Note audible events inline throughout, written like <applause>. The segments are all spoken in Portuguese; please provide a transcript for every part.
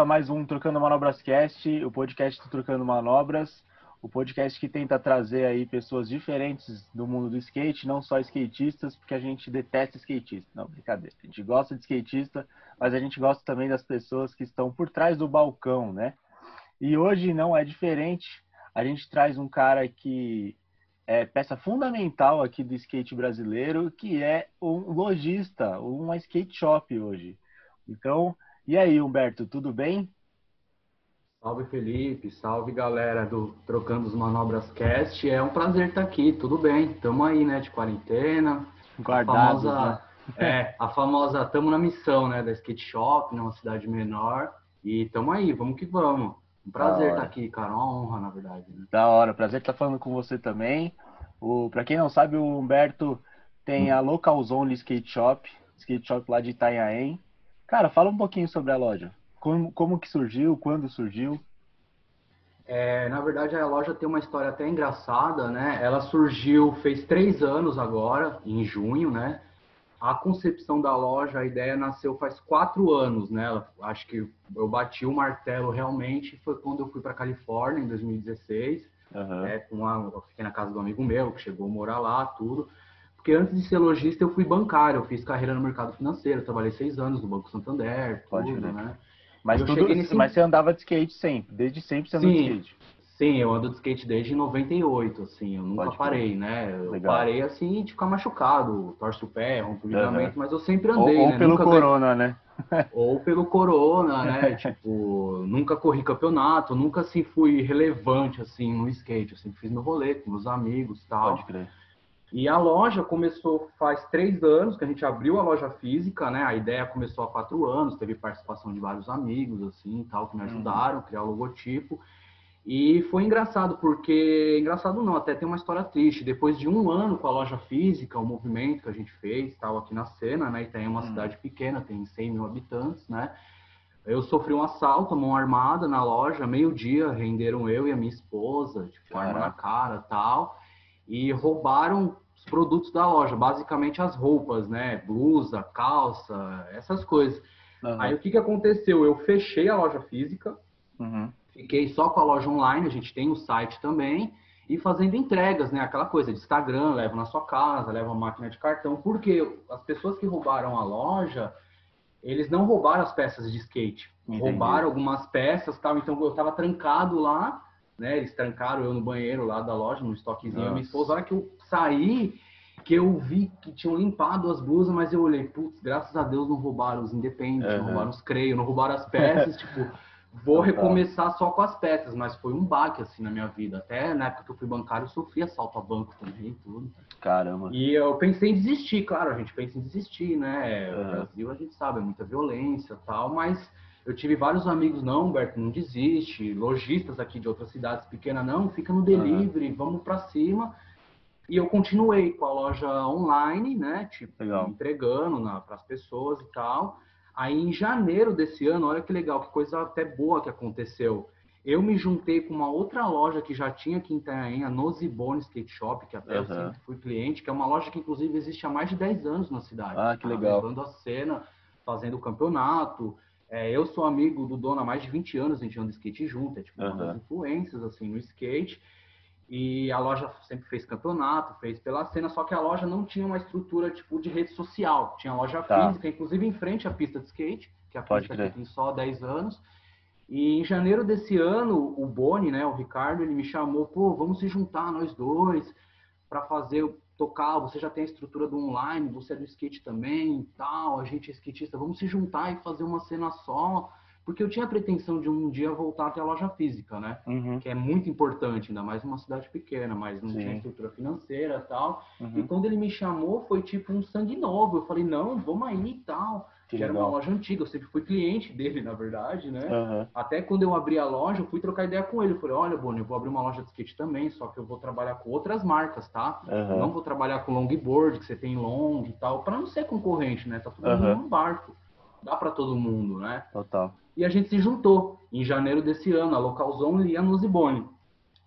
volta mais um Trocando Manobras Cast, o podcast do Trocando Manobras, o podcast que tenta trazer aí pessoas diferentes do mundo do skate, não só skatistas, porque a gente detesta skatista. Não, brincadeira. A gente gosta de skatista, mas a gente gosta também das pessoas que estão por trás do balcão, né? E hoje não é diferente. A gente traz um cara que é peça fundamental aqui do skate brasileiro, que é um lojista, uma skate shop hoje. Então, e aí, Humberto, tudo bem? Salve Felipe, salve galera do Trocando os Manobras Cast. É um prazer estar aqui, tudo bem? Tamo aí, né, de quarentena. Guardados, a famosa, né? <laughs> é, a famosa tamo na missão, né, da skate shop, numa cidade menor. E tamo aí, vamos que vamos. Um prazer estar aqui, cara, uma honra, na verdade. Né? Da hora, prazer estar falando com você também. O, pra quem não sabe, o Humberto tem a Local Zone Skate Shop, skate shop lá de Itanhaém. Cara, fala um pouquinho sobre a loja. Como, como que surgiu, quando surgiu? É, na verdade, a loja tem uma história até engraçada, né? Ela surgiu, fez três anos agora, em junho, né? A concepção da loja, a ideia nasceu faz quatro anos, né? Acho que eu bati o martelo realmente foi quando eu fui para Califórnia, em 2016. Uhum. É, com uma, eu fiquei na casa do amigo meu, que chegou a morar lá, tudo. Porque antes de ser lojista, eu fui bancário, eu fiz carreira no mercado financeiro, trabalhei seis anos no Banco Santander, Pode tudo, né? Mas, tudo, nesse... mas você andava de skate sempre, desde sempre você andava de skate. Sim, eu ando de skate desde 98, assim, eu nunca Pode parei, né? Eu Legal. parei assim de ficar machucado, torce o pé, rompe o ligamento, uhum. mas eu sempre andei, ou, ou né? pelo nunca corona, né? <laughs> ou pelo corona, né? <laughs> tipo, nunca corri campeonato, nunca assim fui relevante assim no skate, eu sempre fiz meu rolê com meus amigos, tal. Pode crer. E a loja começou faz três anos que a gente abriu a loja física, né? A ideia começou há quatro anos, teve participação de vários amigos, assim, tal, que me uhum. ajudaram a criar o logotipo. E foi engraçado, porque. Engraçado não, até tem uma história triste. Depois de um ano com a loja física, o movimento que a gente fez, tal, aqui na cena, né? tem uma uhum. cidade pequena, tem 100 mil habitantes, né? Eu sofri um assalto, mão armada na loja, meio-dia, renderam eu e a minha esposa, tipo, arma na cara tal e roubaram os produtos da loja, basicamente as roupas, né? Blusa, calça, essas coisas. Uhum. Aí o que, que aconteceu? Eu fechei a loja física, uhum. fiquei só com a loja online, a gente tem o site também, e fazendo entregas, né? Aquela coisa de Instagram, leva na sua casa, leva a máquina de cartão, porque as pessoas que roubaram a loja, eles não roubaram as peças de skate, Entendi. roubaram algumas peças, tal. Então eu estava trancado lá né? Eles trancaram eu no banheiro lá da loja, no estoquezinho. Nossa. Minha esposa, a hora que eu saí, que eu vi que tinham limpado as blusas, mas eu olhei, putz, graças a Deus não roubaram os independentes, uhum. não roubaram os creios, não roubaram as peças, <laughs> tipo, vou recomeçar só com as peças, mas foi um baque assim na minha vida. Até na época que eu fui bancário, eu sofri assalto a banco também, tudo. Caramba. E eu pensei em desistir, claro, a gente pensa em desistir, né? Uhum. O Brasil a gente sabe, é muita violência tal, mas eu tive vários amigos, não, Humberto, não desiste. Lojistas aqui de outras cidades pequenas, não, fica no delivery, uhum. vamos para cima. E eu continuei com a loja online, né? Tipo, legal. entregando para as pessoas e tal. Aí em janeiro desse ano, olha que legal, que coisa até boa que aconteceu. Eu me juntei com uma outra loja que já tinha aqui em Itanhaém, a Nozibone Skate Shop, que até uhum. eu sempre fui cliente, que é uma loja que inclusive existe há mais de 10 anos na cidade. Ah, que legal. Levando a cena, fazendo o campeonato. É, eu sou amigo do dono há mais de 20 anos, a gente anda skate junto, é tipo uhum. uma das influências assim no skate. E a loja sempre fez campeonato, fez pela cena, só que a loja não tinha uma estrutura tipo de rede social. Tinha loja tá. física, inclusive em frente à pista de skate, que a Pode pista tem só 10 anos. E em janeiro desse ano, o Boni, né, o Ricardo, ele me chamou, pô, vamos se juntar nós dois para fazer tocar, você já tem a estrutura do online, você é do skate também, tal, a gente é skatista, vamos se juntar e fazer uma cena só, porque eu tinha a pretensão de um dia voltar até a loja física, né? Uhum. Que é muito importante, ainda mais numa cidade pequena, mas não Sim. tinha estrutura financeira tal. Uhum. E quando ele me chamou, foi tipo um sangue novo. Eu falei, não, vamos aí e tal. Que, que era uma loja antiga, eu sempre fui cliente dele, na verdade, né? Uhum. Até quando eu abri a loja, eu fui trocar ideia com ele. Eu falei, olha, Boni, eu vou abrir uma loja de skate também, só que eu vou trabalhar com outras marcas, tá? Uhum. Não vou trabalhar com longboard, que você tem long e tal, para não ser concorrente, né? Tá todo mundo uhum. num barco. Dá para todo mundo, né? Total. E a gente se juntou em janeiro desse ano, a Localzone e a Nuzibone.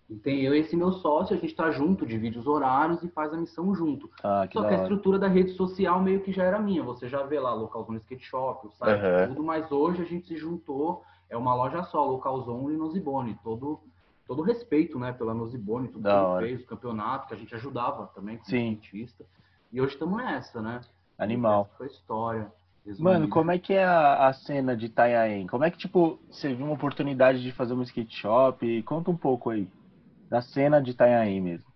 E tem eu e esse meu sócio, a gente tá junto, divide os horários e faz a missão junto. Ah, que Só que a estrutura da rede social meio que já era minha. Você já vê lá local no skate shop, o site, uhum. tudo, mas hoje a gente se juntou é uma loja só, Localzone e Nozibone. Todo, todo respeito, né, pela Nozibone, tudo Da que ele hora. fez, o campeonato, que a gente ajudava também como Sim. cientista. E hoje estamos nessa, né? Animal. Essa foi a história. Mano, como é que é a, a cena de Itanhaém? Como é que, tipo, você viu uma oportunidade de fazer um skate shop? Conta um pouco aí da cena de Itanhaém mesmo.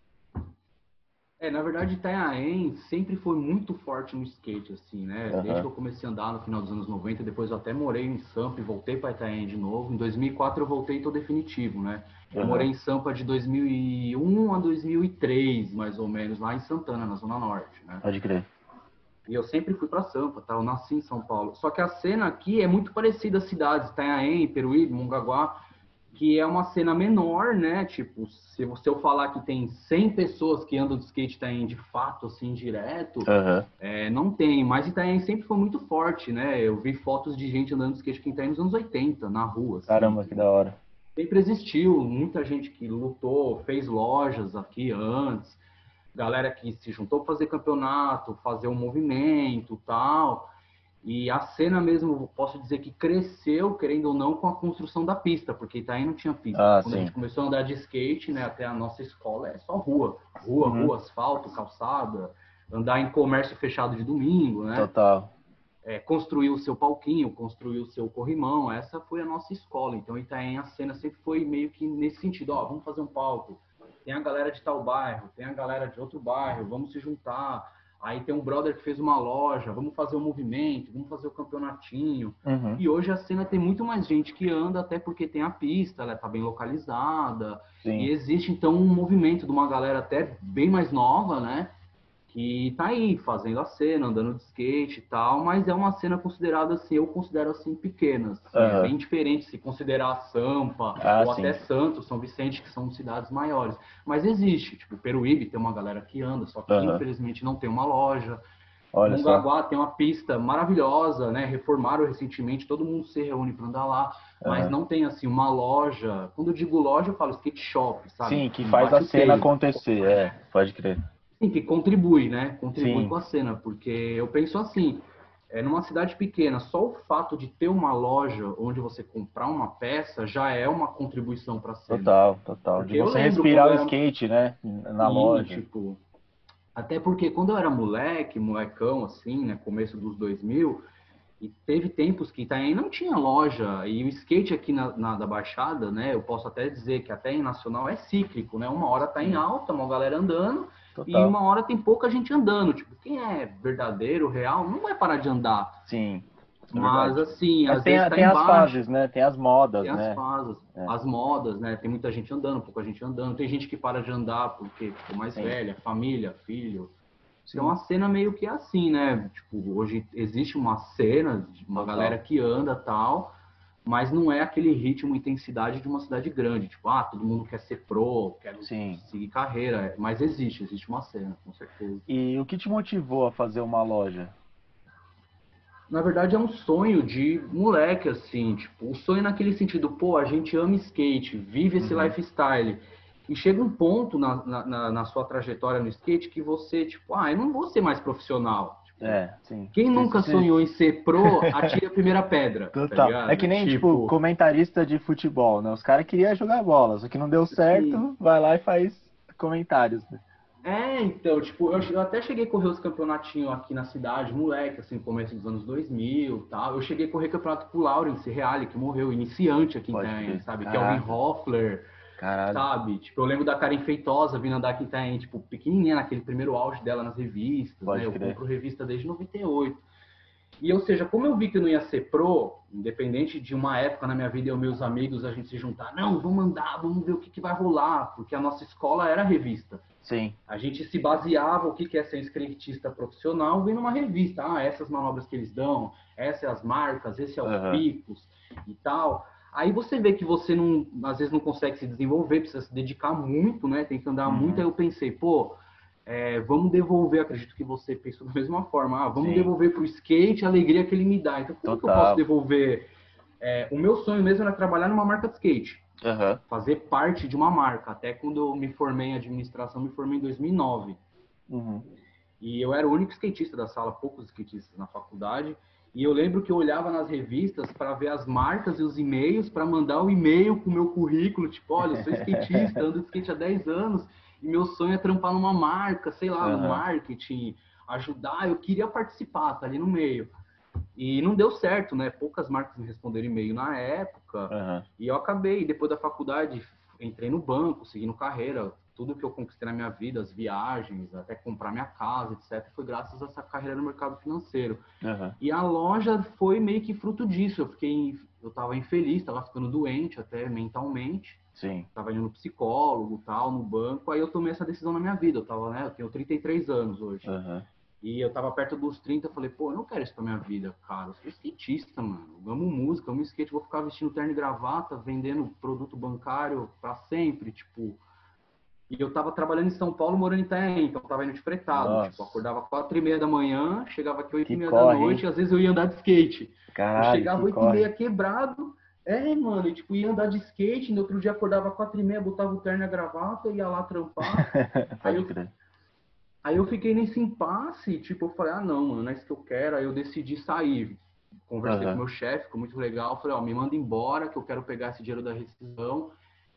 É, na verdade, Itanhaém sempre foi muito forte no skate, assim, né? Aham. Desde que eu comecei a andar no final dos anos 90, depois eu até morei em Sampa e voltei para Itanhaém de novo. Em 2004 eu voltei tô definitivo, né? Eu Aham. morei em Sampa de 2001 a 2003, mais ou menos, lá em Santana, na Zona Norte, né? Pode crer. E eu sempre fui para Sampa, tá? Eu nasci em São Paulo. Só que a cena aqui é muito parecida às cidades, Itanhaém, Peruíbe, Mongaguá, que é uma cena menor, né? Tipo, se você eu falar que tem 100 pessoas que andam de skate Itanhaém de fato, assim, direto, Aham. é, não tem. Mas Itanhaém sempre foi muito forte, né? Eu vi fotos de gente andando de skate em Itanhaém nos anos 80, na rua. assim. Caramba, que da hora. Sempre existiu, muita gente que lutou, fez lojas aqui antes, galera que se juntou para fazer campeonato, fazer um movimento tal. E a cena mesmo, posso dizer que cresceu, querendo ou não, com a construção da pista, porque Itaém não tinha pista. Ah, Quando sim. a gente começou a andar de skate, né, até a nossa escola, é só rua. Rua, Uhum. rua, asfalto, calçada, andar em comércio fechado de domingo, né? Total. é, construir o seu palquinho, construir o seu corrimão. Essa foi a nossa escola. Então, Itaém, a cena sempre foi meio que nesse sentido: ó, vamos fazer um palco. Tem a galera de tal bairro, tem a galera de outro bairro, vamos se juntar. Aí tem um brother que fez uma loja, vamos fazer o movimento, vamos fazer o campeonatinho. Uhum. E hoje a cena tem muito mais gente que anda, até porque tem a pista, ela tá bem localizada. E Sim. existe então um movimento de uma galera até bem mais nova, né? Que tá aí fazendo a cena, andando de skate e tal, mas é uma cena considerada assim, eu considero assim pequena. assim, Aham. É bem diferente se considerar Sampa Ah, ou sim. até Santos, São Vicente, que são cidades maiores. Mas existe, tipo, Peruíbe tem uma galera que anda, só que Aham. infelizmente não tem uma loja. Olha só. Mongaguá tem uma pista maravilhosa, né? Reformaram recentemente, todo mundo se reúne para andar lá, mas Aham. não tem assim uma loja. Quando eu digo loja, eu falo skate shop, sabe? Sim, que faz a cena acontecer. É, pode crer. Sim, que contribui, né? Contribui Sim. com a cena, porque eu penso assim, é, numa cidade pequena, só o fato de ter uma loja onde você comprar uma peça já é uma contribuição para a cena. Total, total. Porque De você respirar o era- skate, né? Na Sim, loja. Tipo, até porque quando eu era moleque, molecão, assim, né, começo dos 2000, e teve tempos que Itaém não tinha loja, e o skate aqui na, na- da Baixada, né, eu posso até dizer que até em Nacional é cíclico, né, uma hora tá em alta, uma galera andando, e Total. uma hora tem pouca gente andando, tipo, quem é verdadeiro, real, não vai parar de andar, Sim. é mas verdade. assim, Mas às tem, vezes tá tem as embaixo. fases, né? Tem as modas, Tem né? as fases, É. as modas, né? Tem muita gente andando, pouca gente andando. Tem gente que para de andar porque ficou mais Sim. velha, família, filho. Sim. Então a cena meio que é assim, né? Tipo, hoje existe uma cena de uma Total. galera que anda tal, mas não é aquele ritmo e intensidade de uma cidade grande. Tipo, ah, todo mundo quer ser pro, quer Sim. seguir carreira. Mas existe, existe uma cena, com certeza. E o que te motivou a fazer uma loja? Na verdade, é um sonho de moleque, assim, tipo, o sonho naquele sentido, pô, a gente ama skate, vive esse Uhum. lifestyle. E chega um ponto na, na- na, na sua trajetória no skate que você, tipo, ah, eu não vou ser mais profissional. Tipo, É, sim. Quem nunca Esse- sonhou em ser pro, <laughs> atire a primeira pedra. tá Total. ligado? é que nem, tipo, comentarista de futebol, né? Os caras queriam jogar bola, só que não deu certo, vai lá e faz comentários. né? É, então, tipo, eu, eu até cheguei a correr os campeonatinhos aqui na cidade, moleque, assim, começo dos anos 2000 e tal. Eu cheguei a correr campeonato com o Lawrence Reale, que morreu, iniciante aqui em crer. sabe? Caraca. Kelvin Hoffler, Caralho. sabe? Tipo, eu lembro da Karen Feitosa vindo andar aqui em tipo, pequenininha, naquele primeiro auge dela nas revistas, Pode né? Eu compro revista desde 98. E, ou seja, como eu vi que eu não ia ser pro, independente de uma época na minha vida, e meus amigos, a gente se juntar, não, vamos andar, vamos ver o que, que vai rolar, porque a nossa escola era revista. Sim. A gente se baseava o que que é ser skatista profissional vendo uma revista. Ah, essas manobras que eles dão, essas são as marcas, esses são os Aham. picos e tal. Aí você vê que você não, às vezes não consegue se desenvolver, precisa se dedicar muito, né? Tem que andar Uhum. muito. Aí eu pensei, pô, é, vamos devolver, acredito que você pensou da <laughs> mesma forma. Ah, vamos Sim. devolver pro skate a alegria que ele me dá. Então, como que eu Total. posso devolver? É, o meu sonho mesmo era trabalhar numa marca de skate Aham. fazer parte de uma marca. Até quando eu me formei em administração, me formei em 2009. Uhum. E eu era o único skatista da sala, poucos skatistas na faculdade. E eu lembro que eu olhava nas revistas para ver as marcas e os e-mails, para mandar o um e-mail com o meu currículo, tipo, olha, eu sou skatista, ando de skate há 10 anos, e meu sonho é trampar numa marca, sei lá, uhum. no marketing, ajudar, eu queria participar, tá ali no meio. E não deu certo, né? Poucas marcas me responderam e-mail na época. Uhum. E eu acabei, depois da faculdade, entrei no banco, seguindo carreira. Tudo que eu conquistei na minha vida, as viagens, até comprar minha casa, etc., foi graças a essa carreira no mercado financeiro. Uhum. E a loja foi meio que fruto disso. Eu fiquei, eu estava infeliz, estava ficando doente até mentalmente. Sim. Tava indo no psicólogo, tal, no banco. Aí eu tomei essa decisão na minha vida. Eu tava, né? Eu tenho 33 anos hoje. Uhum. E eu tava perto dos 30, eu falei, pô, eu não quero isso pra minha vida, cara. Eu sou skatista, mano. Eu amo música, eu amo skate, vou ficar vestindo terno e gravata, vendendo produto bancário pra sempre, tipo. E eu tava trabalhando em São Paulo, morando em Itaém, então eu tava indo de fretado. Nossa. Tipo, acordava quatro e meia da manhã, chegava aqui oito e meia da noite, e às vezes eu ia andar de skate. Caralho, eu chegava oito e meia quebrado, é, mano, e, tipo, ia andar de skate, no outro dia acordava quatro e meia, botava o terno e a gravata, ia lá trampar. <laughs> aí eu, Aí eu fiquei nesse impasse, tipo, eu falei, ah, não, mano, não é isso que eu quero. Aí eu decidi sair. Conversei uhum. com meu chefe, ficou muito legal. Falei, ó, me manda embora, que eu quero pegar esse dinheiro da rescisão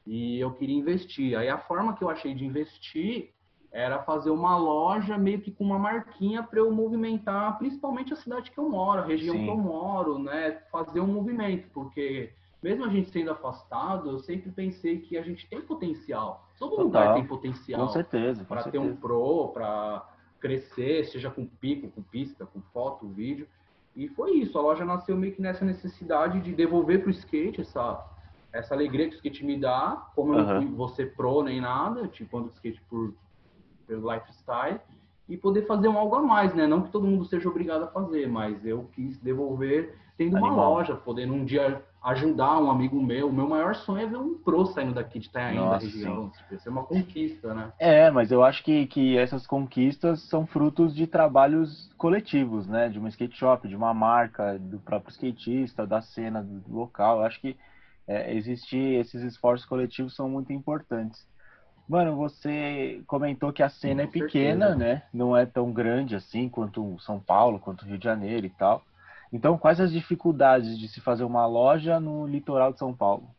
e eu queria investir. Aí a forma que eu achei de investir era fazer uma loja meio que com uma marquinha para eu movimentar, principalmente a cidade que eu moro, a região Sim. que eu moro, né? Fazer um movimento, porque mesmo a gente sendo afastado, eu sempre pensei que a gente tem potencial. Todo Total. lugar tem potencial. Com certeza. Para ter um pro, para crescer, seja com pico, com pista, com foto, vídeo. E foi isso. A loja nasceu meio que nessa necessidade de devolver para o skate essa, essa alegria que o skate me dá. Como eu não fui você pro nem nada, tipo, ando skate por, pelo lifestyle. E poder fazer um algo a mais, né? Não que todo mundo seja obrigado a fazer, mas eu quis devolver tendo Animal. uma loja, podendo um dia ajudar um amigo meu. O meu maior sonho é ver um pro saindo daqui de Itanhaém, da região. Tipo, isso é uma conquista, né? É, mas eu acho que, que essas conquistas são frutos de trabalhos coletivos, né? De uma skate shop, de uma marca, do próprio skatista, da cena do local. Eu acho que é, existir esses esforços coletivos são muito importantes. Mano, você comentou que a cena Com é pequena, certeza. né? Não é tão grande assim quanto São Paulo, quanto Rio de Janeiro e tal. Então, quais as dificuldades de se fazer uma loja no litoral de São Paulo?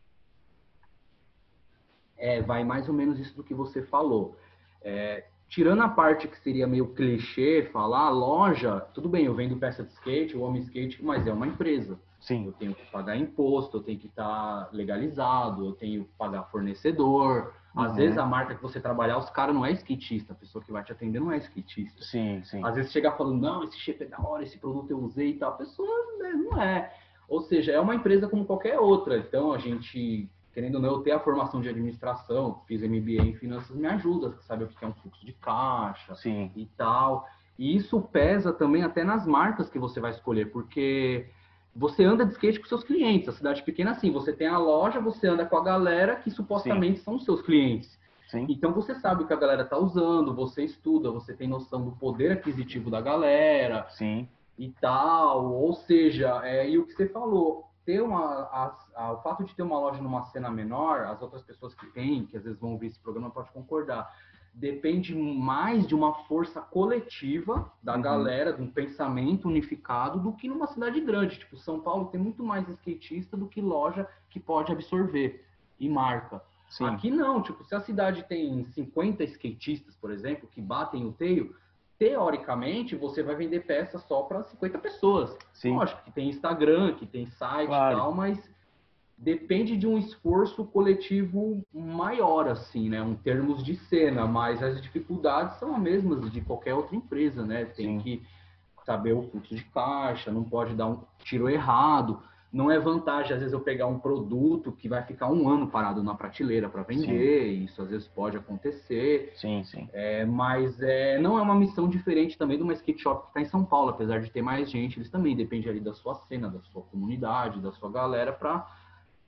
É, vai mais ou menos isso do que você falou. É, tirando a parte que seria meio clichê, falar loja, tudo bem, eu vendo peça de skate, eu amo skate, mas é uma empresa. Sim. Eu tenho que pagar imposto, eu tenho que estar legalizado, eu tenho que pagar fornecedor, às uhum. vezes a marca que você trabalhar, os caras não é skatista, a pessoa que vai te atender não é skatista. Sim, sim. Às vezes chega falando, não, esse shape é da hora, esse produto eu usei e tal. A pessoa né, não é. Ou seja, é uma empresa como qualquer outra. Então a gente, querendo ou não, eu ter a formação de administração, fiz MBA em finanças, me ajuda, sabe o que é um fluxo de caixa sim. e tal. E isso pesa também até nas marcas que você vai escolher, porque você anda de skate com seus clientes. A cidade pequena, assim, você tem a loja, você anda com a galera que supostamente Sim. são os seus clientes. Sim. Então você sabe o que a galera está usando, você estuda, você tem noção do poder aquisitivo da galera. Sim. E tal. Ou seja, é, e o que você falou, ter uma, a, a, o fato de ter uma loja numa cena menor, as outras pessoas que têm, que às vezes vão ouvir esse programa, podem concordar depende mais de uma força coletiva da uhum. galera, de um pensamento unificado, do que numa cidade grande. Tipo, São Paulo tem muito mais skatista do que loja que pode absorver e marca. Sim. Aqui não, tipo, se a cidade tem 50 skatistas, por exemplo, que batem o teio, teoricamente você vai vender peças só para 50 pessoas. Sim. Lógico que tem Instagram, que tem site claro. e tal, mas depende de um esforço coletivo maior, assim, né? Um termos de cena, mas as dificuldades são as mesmas de qualquer outra empresa, né? Tem Sim. que saber o fluxo de caixa, não pode dar um tiro errado. Não é vantagem, às vezes, eu pegar um produto que vai ficar um ano parado na prateleira para vender, sim. isso às vezes pode acontecer. Sim, sim. É, mas é, não é uma missão diferente também de uma skate shop que está em São Paulo, apesar de ter mais gente, eles também dependem ali da sua cena, da sua comunidade, da sua galera, para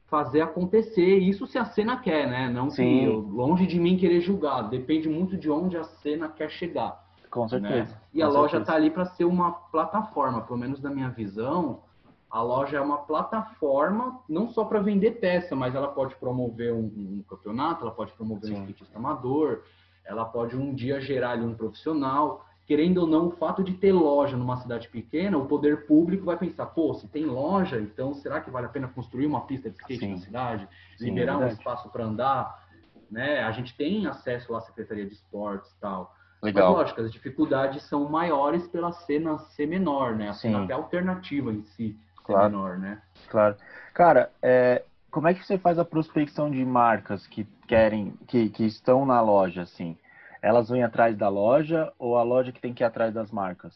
fazer acontecer. Isso se a cena quer, né? Não Sim. que eu, longe de mim querer julgar. Depende muito de onde a cena quer chegar. Com né? certeza. Né? E Com a certeza. loja está ali para ser uma plataforma, pelo menos na minha visão. A loja é uma plataforma não só para vender peça, mas ela pode promover um, um campeonato, ela pode promover Sim. um skatista amador, ela pode um dia gerar ali um profissional. Querendo ou não, o fato de ter loja numa cidade pequena, o poder público vai pensar, pô, se tem loja, então será que vale a pena construir uma pista de skate Sim. na cidade? Sim, liberar é um espaço para andar? Né? A gente tem acesso à Secretaria de Esportes e tal. Legal. Mas, lógico, as dificuldades são maiores pela cena ser menor, né? A cena até alternativa em si claro. ser menor, né? Claro. Cara, é, como é que você faz a prospecção de marcas que querem, que, que estão na loja, assim? Elas vêm atrás da loja ou a loja que tem que ir atrás das marcas?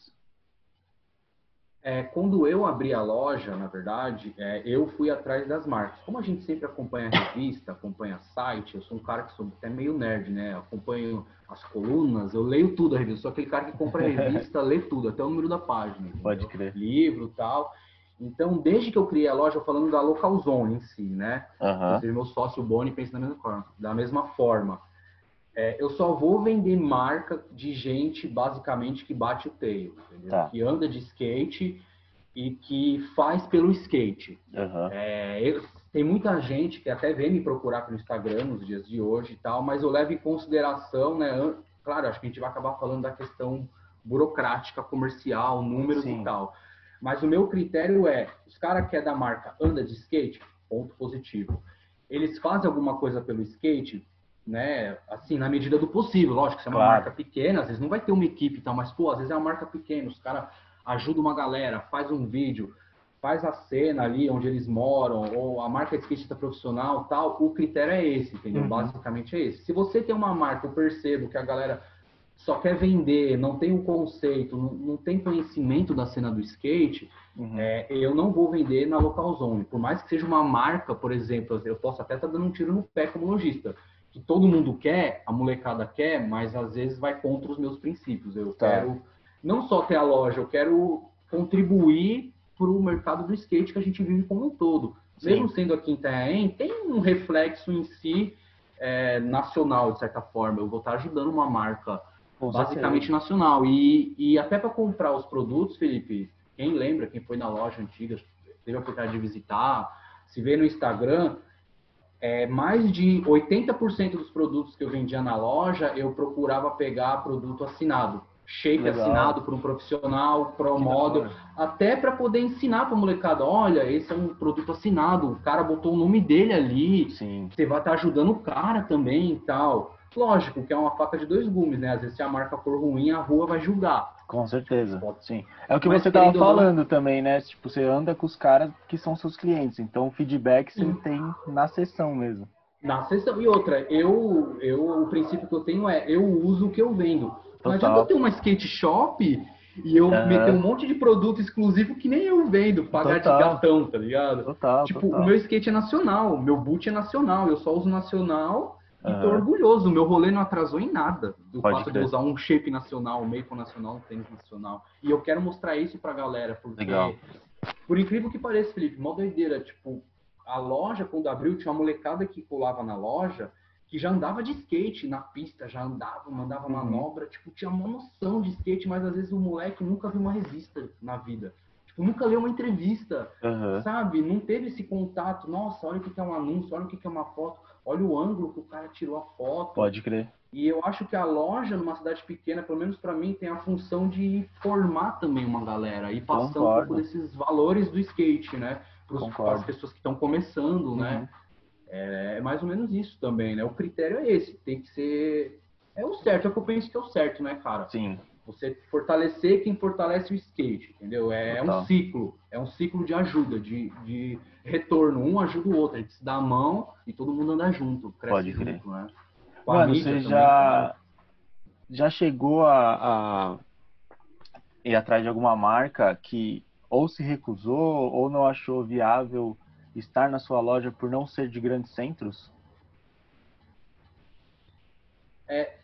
É, quando eu abri a loja, na verdade, é, eu fui atrás das marcas. Como a gente sempre acompanha a revista, acompanha site, eu sou um cara que sou até meio nerd, né? Acompanho as colunas, eu leio tudo a revista. Sou aquele cara que compra a <laughs> revista, lê tudo, até o número da página. Entendeu? Pode crer. Livro tal. Então, desde que eu criei a loja, falando da Local Zone em si, né? Uhum. Ou seja, meu sócio Boni pensa da mesma forma. Da mesma forma. É, eu só vou vender marca de gente, basicamente, que bate o tail, tá. Que anda de skate e que faz pelo skate. Uhum. É, eu, tem muita gente que até vem me procurar pelo Instagram nos dias de hoje e tal, mas eu levo em consideração, né? Claro, acho que a gente vai acabar falando da questão burocrática, comercial, números Sim. e tal. Mas o meu critério é, os caras que é da marca anda de skate, ponto positivo. Eles fazem alguma coisa pelo skate, né? Assim, na medida do possível. Lógico, se é uma claro. marca pequena, às vezes não vai ter uma equipe e tal, mas, pô, às vezes é uma marca pequena, os caras ajudam uma galera, faz um vídeo, faz a cena ali onde eles moram, ou a marca de skatista profissional tal, o critério é esse, entendeu? Uhum. Basicamente é esse. Se você tem uma marca, eu percebo que a galera só quer vender, não tem um conceito, não, não tem conhecimento da cena do skate, uhum. é, eu não vou vender na local zone. Por mais que seja uma marca, por exemplo, eu posso até estar tá dando um tiro no pé como lojista que todo mundo quer, a molecada quer, mas às vezes vai contra os meus princípios. Eu tá. quero não só ter a loja, eu quero contribuir para o mercado do skate que a gente vive como um todo. Sim. Mesmo sendo aqui em Itanhaém, tem um reflexo em si é, nacional, de certa forma. Eu vou estar ajudando uma marca Com basicamente certeza. nacional. E, e até para comprar os produtos, Felipe, quem lembra, quem foi na loja antiga, teve a oportunidade de visitar, se vê no Instagram, é, mais de 80% dos produtos que eu vendia na loja, eu procurava pegar produto assinado. Shape Legal. assinado por um profissional, pro model, até para poder ensinar para molecada, olha, esse é um produto assinado, o cara botou o nome dele ali, Sim. você vai estar tá ajudando o cara também e tal. Lógico que é uma faca de dois gumes, né? Às vezes se a marca for ruim, a rua vai julgar. Com certeza, sim. É o que Mas, você estava falando não... também, né? Tipo, você anda com os caras que são seus clientes, então o feedback você tem na sessão mesmo. Na sessão. E outra, eu, eu, o princípio que eu tenho é, eu uso o que eu vendo. Total. Não adianta eu ter uma skate shop e eu uhum. meter um monte de produto exclusivo que nem eu vendo, pagar total. de gatão, tá ligado? Total, tipo, total. o meu skate é nacional, o meu boot é nacional, eu só uso nacional e tô orgulhoso, o meu rolê não atrasou em nada do Pode fato crer. de usar um shape nacional, um maple nacional, um tênis nacional. E eu quero mostrar isso pra galera, porque, Legal. por incrível que pareça, Felipe, mó doideira, tipo, a loja, quando abriu, tinha uma molecada que pulava na loja que já andava de skate na pista, já andava, mandava uhum. manobra, tipo, tinha uma noção de skate, mas às vezes o moleque nunca viu uma revista na vida. Tipo, nunca leu uma entrevista, uhum. sabe? Não teve esse contato. Nossa, olha o que é um anúncio, olha o que é uma foto olha o ângulo que o cara tirou a foto. Pode crer. E eu acho que a loja, numa cidade pequena, pelo menos para mim, tem a função de formar também uma galera e passar um pouco desses valores do skate, né? Para as pessoas que estão começando, né? uhum. né? É, é, mais ou menos isso também, né? O critério é esse, tem que ser. É o certo, é o que eu penso que é o certo, né, cara? Sim. Você fortalecer quem fortalece o skate, entendeu? É, é um ciclo, é um ciclo de ajuda, de, de retorno. Um ajuda o outro, a gente se dá a mão e todo mundo anda junto, cresce Pode junto, crer. né? Com Mano, você já, já chegou a, a ir atrás de alguma marca que ou se recusou ou não achou viável estar na sua loja por não ser de grandes centros? É,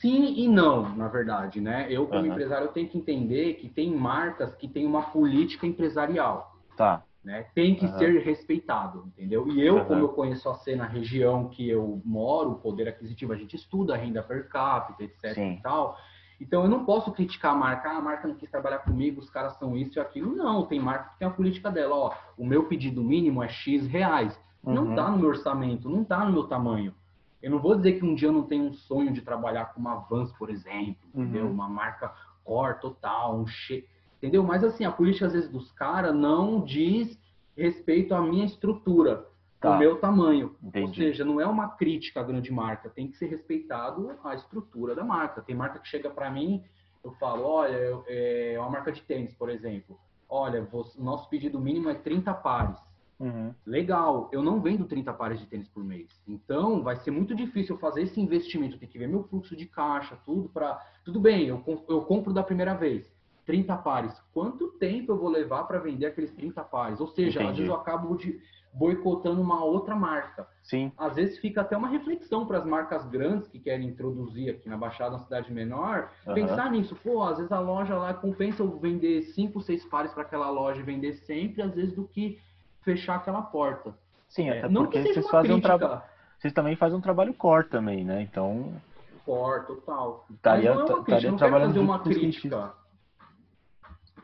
Sim e não, na verdade, né? Eu, como uhum. empresário, eu tenho que entender que tem marcas que têm uma política empresarial. Tá. Né? Tem que uhum. ser respeitado, entendeu? E eu, uhum. como eu conheço a cena, a região que eu moro, o poder aquisitivo, a gente estuda a renda per capita, etc Sim. e tal. Então, eu não posso criticar a marca. Ah, a marca não quis trabalhar comigo, os caras são isso e aquilo. Não, tem marca que tem a política dela. Ó, o meu pedido mínimo é X reais. Não uhum. tá no meu orçamento, não tá no meu tamanho. Eu não vou dizer que um dia eu não tenho um sonho de trabalhar com uma Vans, por exemplo, uhum. entendeu? Uma marca core total, um che... entendeu? Mas assim, a política às vezes dos caras não diz respeito à minha estrutura, tá. o meu tamanho. Entendi. Ou seja, não é uma crítica à grande marca, tem que ser respeitado a estrutura da marca. Tem marca que chega para mim, eu falo, olha, é uma marca de tênis, por exemplo. Olha, o nosso pedido mínimo é 30 pares. Uhum. Legal, eu não vendo 30 pares de tênis por mês. Então, vai ser muito difícil fazer esse investimento. Tem que ver meu fluxo de caixa, tudo para. Tudo bem, eu, eu compro da primeira vez. 30 pares. Quanto tempo eu vou levar para vender aqueles 30 pares? Ou seja, Entendi. às vezes eu acabo de boicotando uma outra marca. Sim. Às vezes fica até uma reflexão para as marcas grandes que querem introduzir aqui na Baixada, uma cidade menor, uhum. pensar nisso. Pô, às vezes a loja lá compensa eu vender 5, 6 pares para aquela loja e vender sempre, às vezes do que fechar aquela porta. Sim, até é, porque vocês fazem um trabalho. Vocês também fazem um trabalho core também, né? Então. Core, total. Estaria, Mas não é uma crítica, eu não quero fazer uma crítica.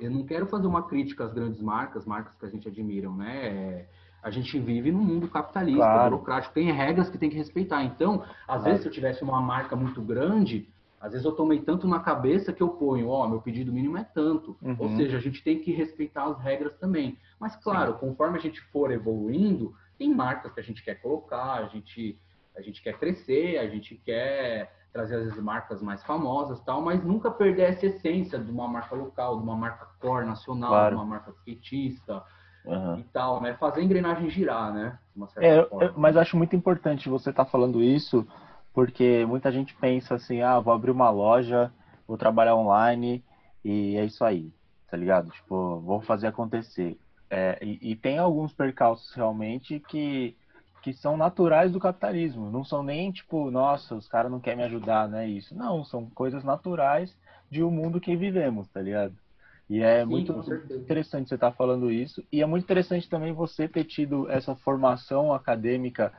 Eu não quero fazer uma crítica às grandes marcas, marcas que a gente admira, né? A gente vive num mundo capitalista, claro. burocrático, tem regras que tem que respeitar. Então, às claro. vezes, se eu tivesse uma marca muito grande, às vezes eu tomei tanto na cabeça que eu ponho, ó, oh, meu pedido mínimo é tanto. Uhum. Ou seja, a gente tem que respeitar as regras também. Mas, claro, Sim. conforme a gente for evoluindo, tem marcas que a gente quer colocar, a gente, a gente quer crescer, a gente quer trazer as marcas mais famosas tal, mas nunca perder essa essência de uma marca local, de uma marca core nacional, claro. de uma marca skatista uhum. e tal, né? Fazer a engrenagem girar, né? É, mas acho muito importante você estar tá falando isso, porque muita gente pensa assim, ah, vou abrir uma loja, vou trabalhar online e é isso aí, tá ligado? Tipo, vou fazer acontecer. É, e, e, tem alguns percalços realmente que, que são naturais do capitalismo. Não são nem tipo, nossa, os caras não querem me ajudar, não é isso. Não, são coisas naturais de um mundo que vivemos, tá ligado? E é Sim, muito interessante você estar tá falando isso. E é muito interessante também você ter tido essa formação acadêmica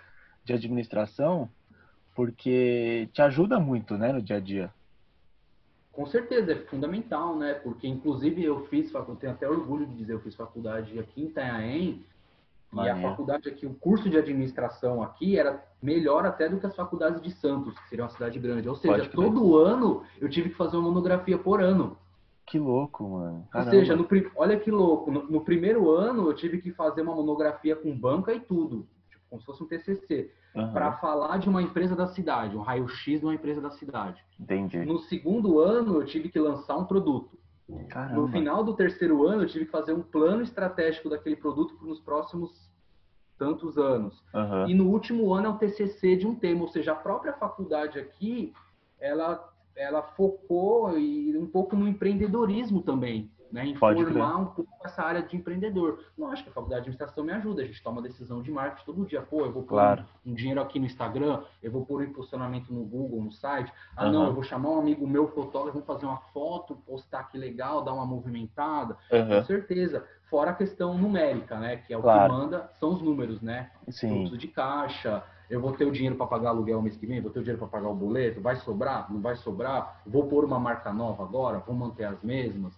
de administração, porque te ajuda muito, né, no dia a dia. Com certeza, é fundamental, né? Porque, inclusive, eu fiz, eu tenho até orgulho de dizer, eu fiz faculdade aqui em Itanhaém, e a faculdade aqui, o curso de administração aqui era melhor até do que as faculdades de Santos, que seria uma cidade grande. Ou seja, todo ano eu tive que fazer uma monografia por ano. Que louco, mano. Caramba. Ou seja, no, olha que louco. No, no, primeiro ano eu tive que fazer uma monografia com banca e tudo, como se fosse um TCC uhum. para falar de uma empresa da cidade, um raio-x de uma empresa da cidade. Entendi. No segundo ano, eu tive que lançar um produto. Caramba. No final do terceiro ano, eu tive que fazer um plano estratégico daquele produto nos próximos tantos anos. Uhum. E no último ano é o TCC de um tema, ou seja, a própria faculdade aqui, ela, ela focou e um pouco no empreendedorismo também né, informar um pouco essa área de empreendedor. Lógico que a faculdade de administração me ajuda, a gente toma decisão de marketing todo dia. Pô, eu vou pôr claro. um, dinheiro aqui no Instagram, eu vou pôr um impulsionamento no Google, no site. Ah, uhum. não, eu vou chamar um amigo meu, fotógrafo, vamos fazer uma foto, postar que legal, dar uma movimentada. Uhum. Com certeza. Fora a questão numérica, né? Que é o claro. que manda, são os números, né? Sim. Fluxo de caixa, eu vou ter o dinheiro para pagar aluguel mês que vem, vou ter o dinheiro para pagar o boleto, vai sobrar? Não vai sobrar? Vou pôr uma marca nova agora? Vou manter as mesmas?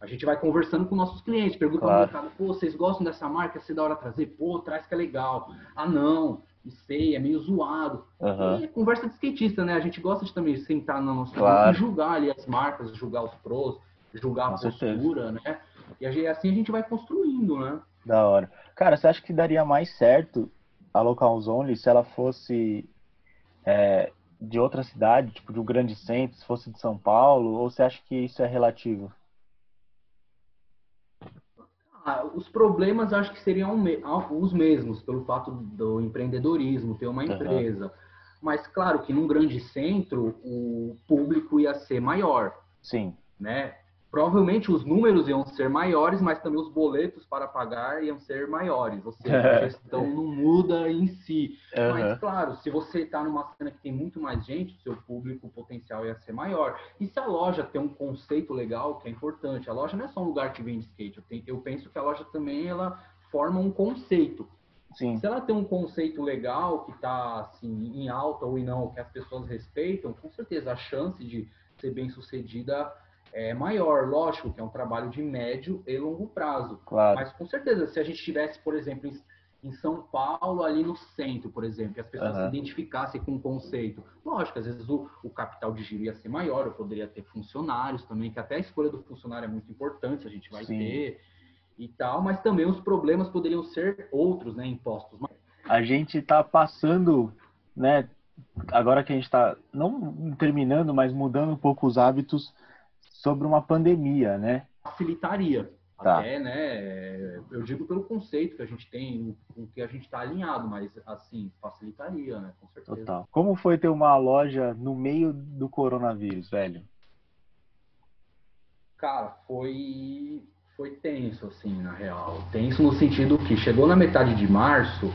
A gente vai conversando com nossos clientes, perguntando claro. no mercado, pô, vocês gostam dessa marca? Se da hora trazer? Pô, traz que é legal. Ah, não, não sei, é meio zoado. Uhum. E é conversa de skatista, né? A gente gosta de também sentar na nossa claro. e julgar ali as marcas, julgar os pros, julgar com a postura, certeza. né? E assim a gente vai construindo, né? Da hora. Cara, você acha que daria mais certo a Local Zone se ela fosse é, de outra cidade, tipo de um grande centro, se fosse de São Paulo, ou você acha que isso é relativo? Ah, os problemas acho que seriam os mesmos, pelo fato do empreendedorismo, ter uma empresa. Uhum. Mas claro que num grande centro o público ia ser maior. Sim. Né? Provavelmente os números iam ser maiores, mas também os boletos para pagar iam ser maiores. Ou seja, a gestão não muda em si. Uhum. Mas, claro, se você está numa cena que tem muito mais gente, o seu público potencial ia ser maior. E se a loja tem um conceito legal, que é importante, a loja não é só um lugar que vende skate. Eu, tenho, eu penso que a loja também ela forma um conceito. Sim. Se ela tem um conceito legal que está assim, em alta ou não, que as pessoas respeitam, com certeza a chance de ser bem sucedida é maior. Lógico que é um trabalho de médio e longo prazo. Claro. Mas com certeza, se a gente tivesse, por exemplo, em São Paulo, ali no centro, por exemplo, que as pessoas uhum. se identificassem com o conceito. Lógico, às vezes o, o, capital de giro ia ser maior, eu poderia ter funcionários também, que até a escolha do funcionário é muito importante, a gente vai Sim. ter e tal, mas também os problemas poderiam ser outros, né, impostos. A gente está passando, né, agora que a gente está não terminando, mas mudando um pouco os hábitos sobre uma pandemia, né? Facilitaria. Tá. Até, né? Eu digo pelo conceito que a gente tem, com que a gente está alinhado, mas assim, facilitaria, né? Com certeza. Total. Como foi ter uma loja no meio do coronavírus, velho? Cara, foi foi tenso, assim, na real. Tenso no sentido que chegou na metade de março,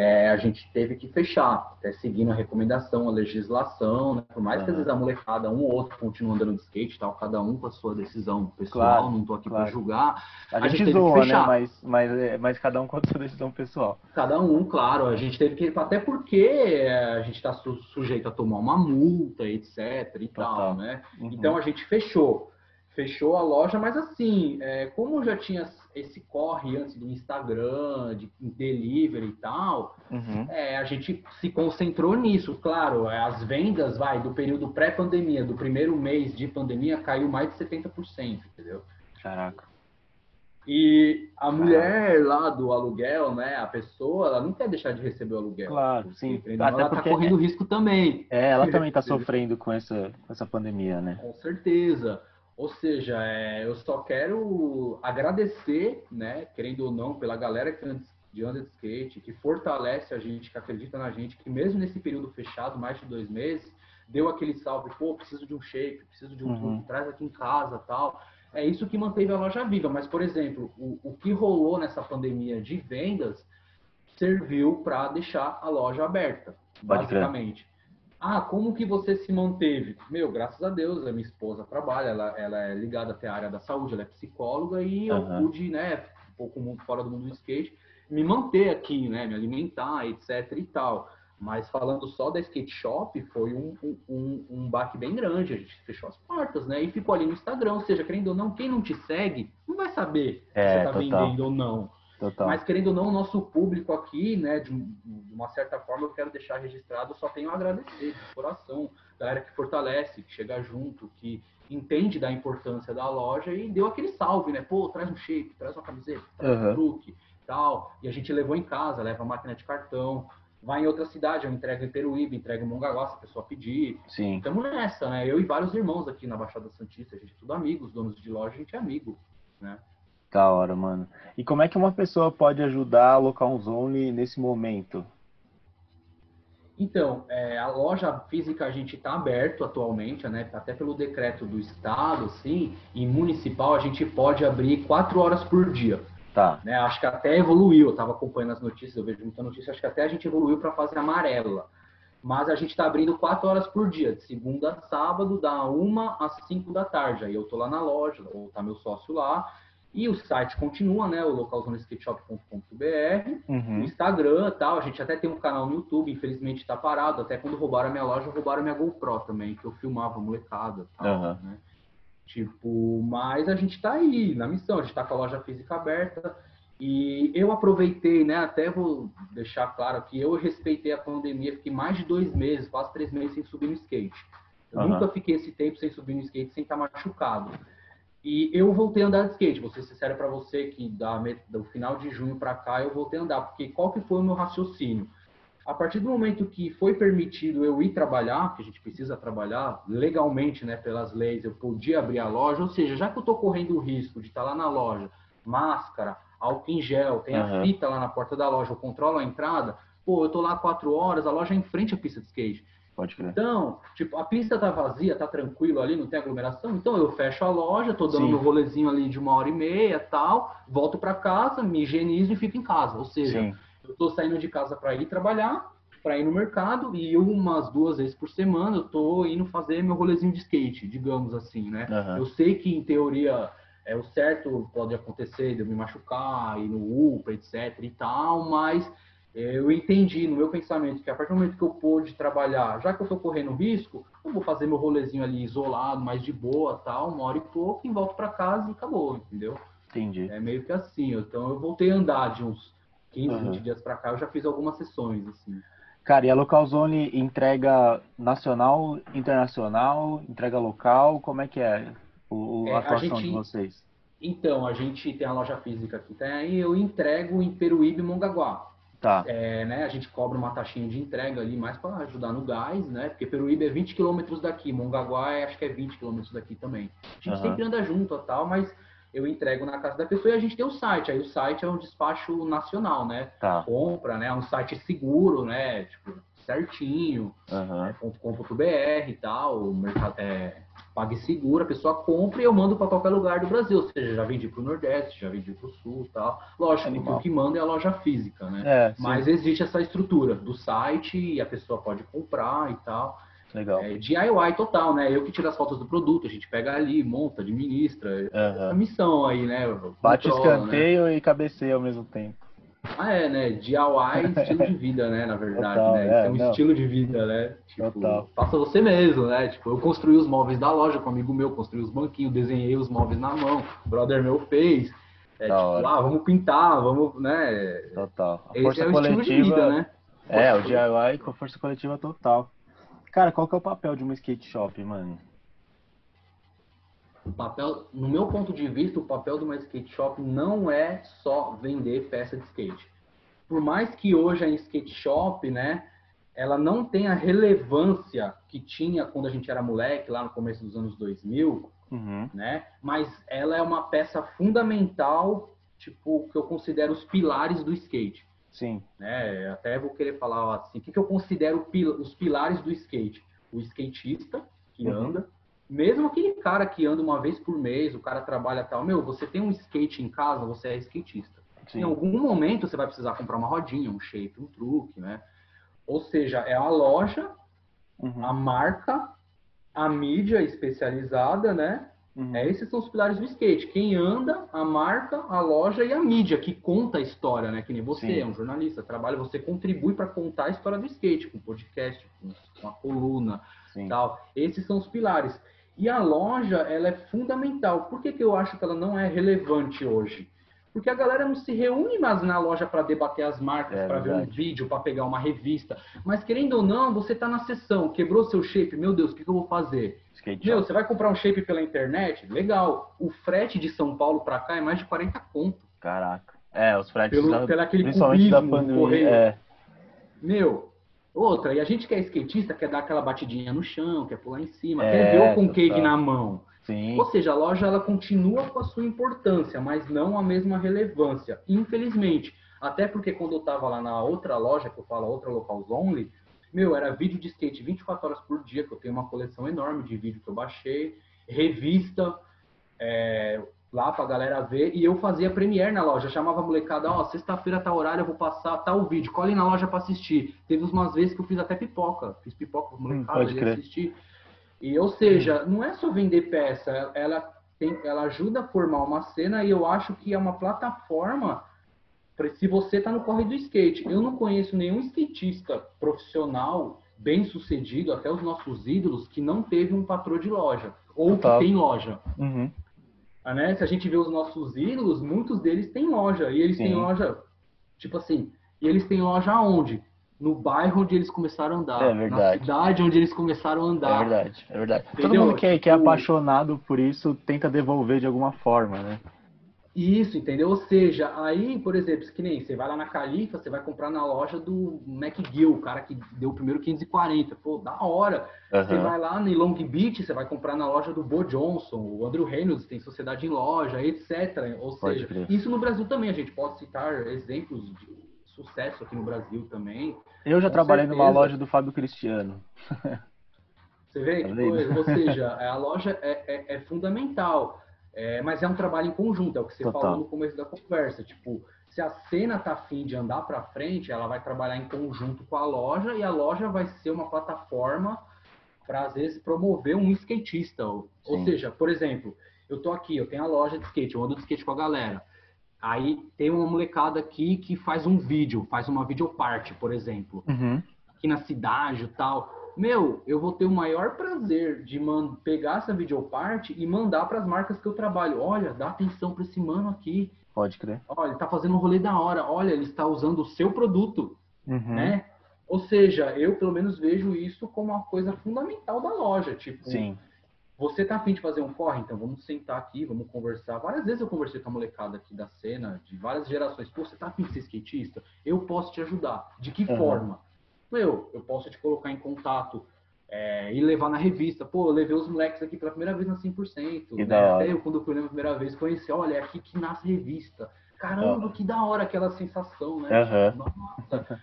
é, a gente teve que fechar, até seguindo a recomendação, a legislação, né? Por mais que às vezes a molecada, um ou outro, continue andando de skate tal, cada um com a sua decisão pessoal, claro, não tô aqui claro. para julgar. A, a gente, gente zoa, né? Mas, mas, é, mas cada um com a sua decisão pessoal. Cada um, claro. A gente teve que, até porque a gente está su sujeito a tomar uma multa, etc e Total. tal, né? Uhum. Então a gente fechou fechou a loja, mas assim, é, como já tinha esse corre antes do Instagram, de delivery e tal, uhum. é, a gente se concentrou nisso. Claro, é, as vendas, vai, do período pré-pandemia, do primeiro mês de pandemia, caiu mais de 70%, entendeu? Caraca. E a mulher lá do aluguel, né, a pessoa, ela não quer deixar de receber o aluguel. Claro, sim. ela está correndo risco também. É, ela também está <laughs> sofrendo com essa, essa pandemia, né? Com certeza. Ou seja, é, eu só quero agradecer, né, querendo ou não, pela galera que de anda de skate, que fortalece a gente, que acredita na gente, que mesmo nesse período fechado, mais de dois meses, deu aquele salve, pô, preciso de um shape, preciso de um uhum. traz aqui em casa tal. É isso que manteve a loja viva. Mas, por exemplo, o, o que rolou nessa pandemia de vendas serviu para deixar a loja aberta, basicamente. Ah, como que você se manteve? Meu, graças a Deus, a minha esposa trabalha, ela, ela é ligada até a área da saúde, ela é psicóloga e uhum. eu pude, né, um pouco fora do mundo do skate, me manter aqui, né, me alimentar, etc e tal. Mas falando só da skate shop, foi um, um, um baque bem grande. A gente fechou as portas, né? E ficou ali no Instagram. Ou seja, querendo ou não, quem não te segue não vai saber é, se você tá total. vendendo ou não. Total. Mas querendo ou não, o nosso público aqui, né, de, de, uma certa forma, eu quero deixar registrado, eu só tenho a agradecer de coração, galera que fortalece, que chega junto, que entende da importância da loja e deu aquele salve, né? Pô, traz um shape, traz uma camiseta, traz uhum. um truque, tal. E a gente levou em casa, leva a máquina de cartão, vai em outra cidade, eu entrego em Peruíbe, entrego em Mongaguá, se a pessoa pedir. Sim. Estamos nessa, né? Eu e vários irmãos aqui na Baixada Santista, a gente é tudo amigos, donos de loja, a gente é amigo, né? Da hora, mano. E como é que uma pessoa pode ajudar a Local Zone nesse momento? Então, é, a loja física a gente está aberto atualmente, né? Até pelo decreto do estado, sim, e municipal a gente pode abrir quatro horas por dia. Tá. Né? Acho que até evoluiu. Eu estava acompanhando as notícias, eu vejo muita notícia. Acho que até a gente evoluiu para a fase amarela. Mas a gente está abrindo quatro horas por dia, de segunda a sábado, da uma às cinco da tarde. Aí eu tô lá na loja, ou tá meu sócio lá e o site continua, né? O localzonesketshop.com.br, uhum. o Instagram tal. A gente até tem um canal no YouTube, infelizmente está parado. Até quando roubaram a minha loja, roubaram a minha GoPro também, que eu filmava molecada tal, uhum. né? Tipo, mas a gente está aí na missão, a gente está com a loja física aberta. E eu aproveitei, né? Até vou deixar claro que eu respeitei a pandemia, fiquei mais de dois meses, quase três meses sem subir no skate. Eu uhum. nunca fiquei esse tempo sem subir no skate, sem estar machucado. E eu voltei a andar de skate, vou ser sincero para você que da, do final de junho para cá eu voltei a andar, porque qual que foi o meu raciocínio? A partir do momento que foi permitido eu ir trabalhar, que a gente precisa trabalhar legalmente, né, pelas leis, eu podia abrir a loja, ou seja, já que eu estou correndo o risco de estar tá lá na loja, máscara, álcool em gel, tem uhum. a fita lá na porta da loja, eu controlo a entrada, pô, eu tô lá quatro horas, a loja é em frente à pista de skate. Pode crer. Então, tipo, a pista tá vazia, tá tranquilo ali, não tem aglomeração, então eu fecho a loja, tô dando Sim. meu rolezinho ali de uma hora e meia tal, volto para casa, me higienizo e fico em casa. Ou seja, Sim. eu tô saindo de casa para ir trabalhar, para ir no mercado e umas duas vezes por semana eu tô indo fazer meu rolezinho de skate, digamos assim, né? Uhum. Eu sei que em teoria é o certo pode acontecer de eu me machucar, ir no UPA, etc e tal, mas eu entendi no meu pensamento que a partir do momento que eu pude trabalhar, já que eu estou correndo risco, eu vou fazer meu rolezinho ali isolado, mais de boa, tal, uma hora e pouco, e volto para casa e acabou, entendeu? Entendi. É meio que assim. Então eu voltei a andar de uns 15, uhum. 20 dias para cá, eu já fiz algumas sessões, assim. Cara, e a Local Zone entrega nacional, internacional, entrega local? Como é que é o, é, a atuação a gente, de vocês? Então, a gente tem a loja física aqui, tá? e eu entrego em Peruíbe e Mongaguá. Tá. É, né, a gente cobra uma taxinha de entrega ali mais para ajudar no gás, né? Porque Peruíbe é 20 quilômetros daqui, Mongaguá é, acho que é 20 quilômetros daqui também. A gente uhum. sempre anda junto tal, mas eu entrego na casa da pessoa e a gente tem o site. Aí o site é um despacho nacional, né? Tá. Compra, né? É um site seguro, né? Tipo, certinho, uhum. é, .com.br e tal, mercado, é, PagSeguro, a pessoa compra e eu mando para qualquer lugar do Brasil. Ou seja, já vendi para o Nordeste, já vendi para o Sul tal. Lógico que o que manda é a loja física, né? É, Mas existe essa estrutura do site e a pessoa pode comprar e tal. Legal. É DIY total, né? Eu que tiro as fotos do produto, a gente pega ali, monta, administra. Uhum. Essa missão aí, né? Bate controla, escanteio né? e cabeceia ao mesmo tempo. Ah, é, né? DIY <laughs> estilo de vida, né? Na verdade, Total, né? Isso é, é um não. estilo de vida, né? Tipo, Total. faça você mesmo, né? Tipo, eu construí os móveis da loja com um amigo meu, construí os banquinhos, desenhei os móveis na mão, o brother meu fez. É, tipo, ah, vamos pintar, vamos, né? Total. A Esse força é o coletiva, estilo de vida, né? É, o DIY com força coletiva total. Cara, qual que é o papel de uma skate shop, mano? O papel, no meu ponto de vista, o papel de uma skate shop não é só vender peça de skate. Por mais que hoje a skate shop, né, ela não tenha a relevância que tinha quando a gente era moleque, lá no começo dos anos 2000, uhum. né, mas ela é uma peça fundamental, tipo, que eu considero os pilares do skate. Sim. Né? Até vou querer falar assim, o que, que eu considero os pilares do skate? O skatista que uhum. anda, mesmo aquele cara que anda uma vez por mês, o cara trabalha tal, meu, você tem um skate em casa, você é skatista. Sim. Em algum momento você vai precisar comprar uma rodinha, um shape, um truque, né? Ou seja, é a loja, uhum. a marca, a mídia especializada, né? Uhum. É, esses são os pilares do skate. Quem anda, a marca, a loja e a mídia, que conta a história, né? Que nem você, Sim. é um jornalista, trabalha, você contribui para contar a história do skate, com podcast, com uma coluna, Sim. tal. Esses são os pilares. E a loja, ela é fundamental. Por que, que eu acho que ela não é relevante hoje? Porque a galera não se reúne mais na loja para debater as marcas, é, para ver um vídeo, para pegar uma revista. Mas querendo ou não, você está na sessão, quebrou seu shape, meu Deus, o que, que eu vou fazer? Skate meu, você vai comprar um shape pela internet? Legal. O frete de São Paulo para cá é mais de 40 conto. Caraca. É, os fretes pelo, da, pelo aquele principalmente da pandemia. É. Meu, outra, e a gente que é skatista quer dar aquela batidinha no chão, quer pular em cima, é, quer ver o concave tá. na mão. Sim. Ou seja, a loja ela continua com a sua importância, mas não a mesma relevância, infelizmente. Até porque quando eu estava lá na outra loja, que eu falo outra locals only, meu, era vídeo de skate 24 horas por dia, que eu tenho uma coleção enorme de vídeo que eu baixei, revista, é, lá pra galera ver, e eu fazia premiere na loja, chamava a molecada, ó, oh, sexta-feira tá horário, eu vou passar tal vídeo, colhe na loja para assistir. Teve umas vezes que eu fiz até pipoca, fiz pipoca com molecada, hum, assistir. E, ou seja, não é só vender peça, ela, tem, ela ajuda a formar uma cena e eu acho que é uma plataforma para se você está no corre do skate. Eu não conheço nenhum skatista profissional bem sucedido, até os nossos ídolos, que não teve um patrão de loja ou que tem loja. Uhum. Ah, né? Se a gente vê os nossos ídolos, muitos deles têm loja. E eles Sim. têm loja, tipo assim, e eles têm loja onde? no bairro onde eles começaram a andar, é na cidade onde eles começaram a andar. É verdade, é verdade. Entendeu? Todo mundo que é, que é tipo, apaixonado por isso tenta devolver de alguma forma, né? Isso, entendeu? Ou seja, aí, por exemplo, que nem você vai lá na Califa, você vai comprar na loja do McGill, o cara que deu o primeiro 540. Pô, da hora. Uhum. Você vai lá em Long Beach, você vai comprar na loja do Bo Johnson, o Andrew Reynolds tem sociedade em loja, etc. Ou pode seja, crer. isso no Brasil também, a gente pode citar exemplos de sucesso aqui no Brasil também. Eu já Com trabalhei certeza. numa loja do Fábio Cristiano. Você vê? <laughs> Tá coisa? Ou seja, a loja é, é, é fundamental. É, mas é um trabalho em conjunto, é o que você Total. falou no começo da conversa. Tipo, se a cena tá afim de andar para frente, ela vai trabalhar em conjunto com a loja e a loja vai ser uma plataforma para às vezes promover um skatista. Ou, ou, seja, por exemplo, eu tô aqui, eu tenho a loja de skate, eu ando de skate com a galera. Aí tem uma molecada aqui que faz um vídeo, faz uma videoparte, por exemplo. Uhum. Aqui na cidade e tal. Meu, eu vou ter o maior prazer de man pegar essa videoparte e mandar para as marcas que eu trabalho. Olha, dá atenção para esse mano aqui. Pode crer. Olha, ele tá fazendo um rolê da hora. Olha, ele está usando o seu produto, Uhum. né? Ou seja, eu pelo menos vejo isso como uma coisa fundamental da loja. Tipo, Sim. você tá afim de fazer um corre? Então vamos sentar aqui, vamos conversar. Várias vezes eu conversei com a molecada aqui da cena, de várias gerações. Pô, você tá afim de ser skatista? Eu posso te ajudar. De que Uhum. forma? Meu, eu posso te colocar em contato é, e levar na revista. Pô, eu levei os moleques aqui pela primeira vez na 100%. Que né? da hora. Até eu, quando fui na primeira vez, conheci, olha, é aqui que nasce revista. Caramba, que da hora aquela sensação, né? Aham. Nossa.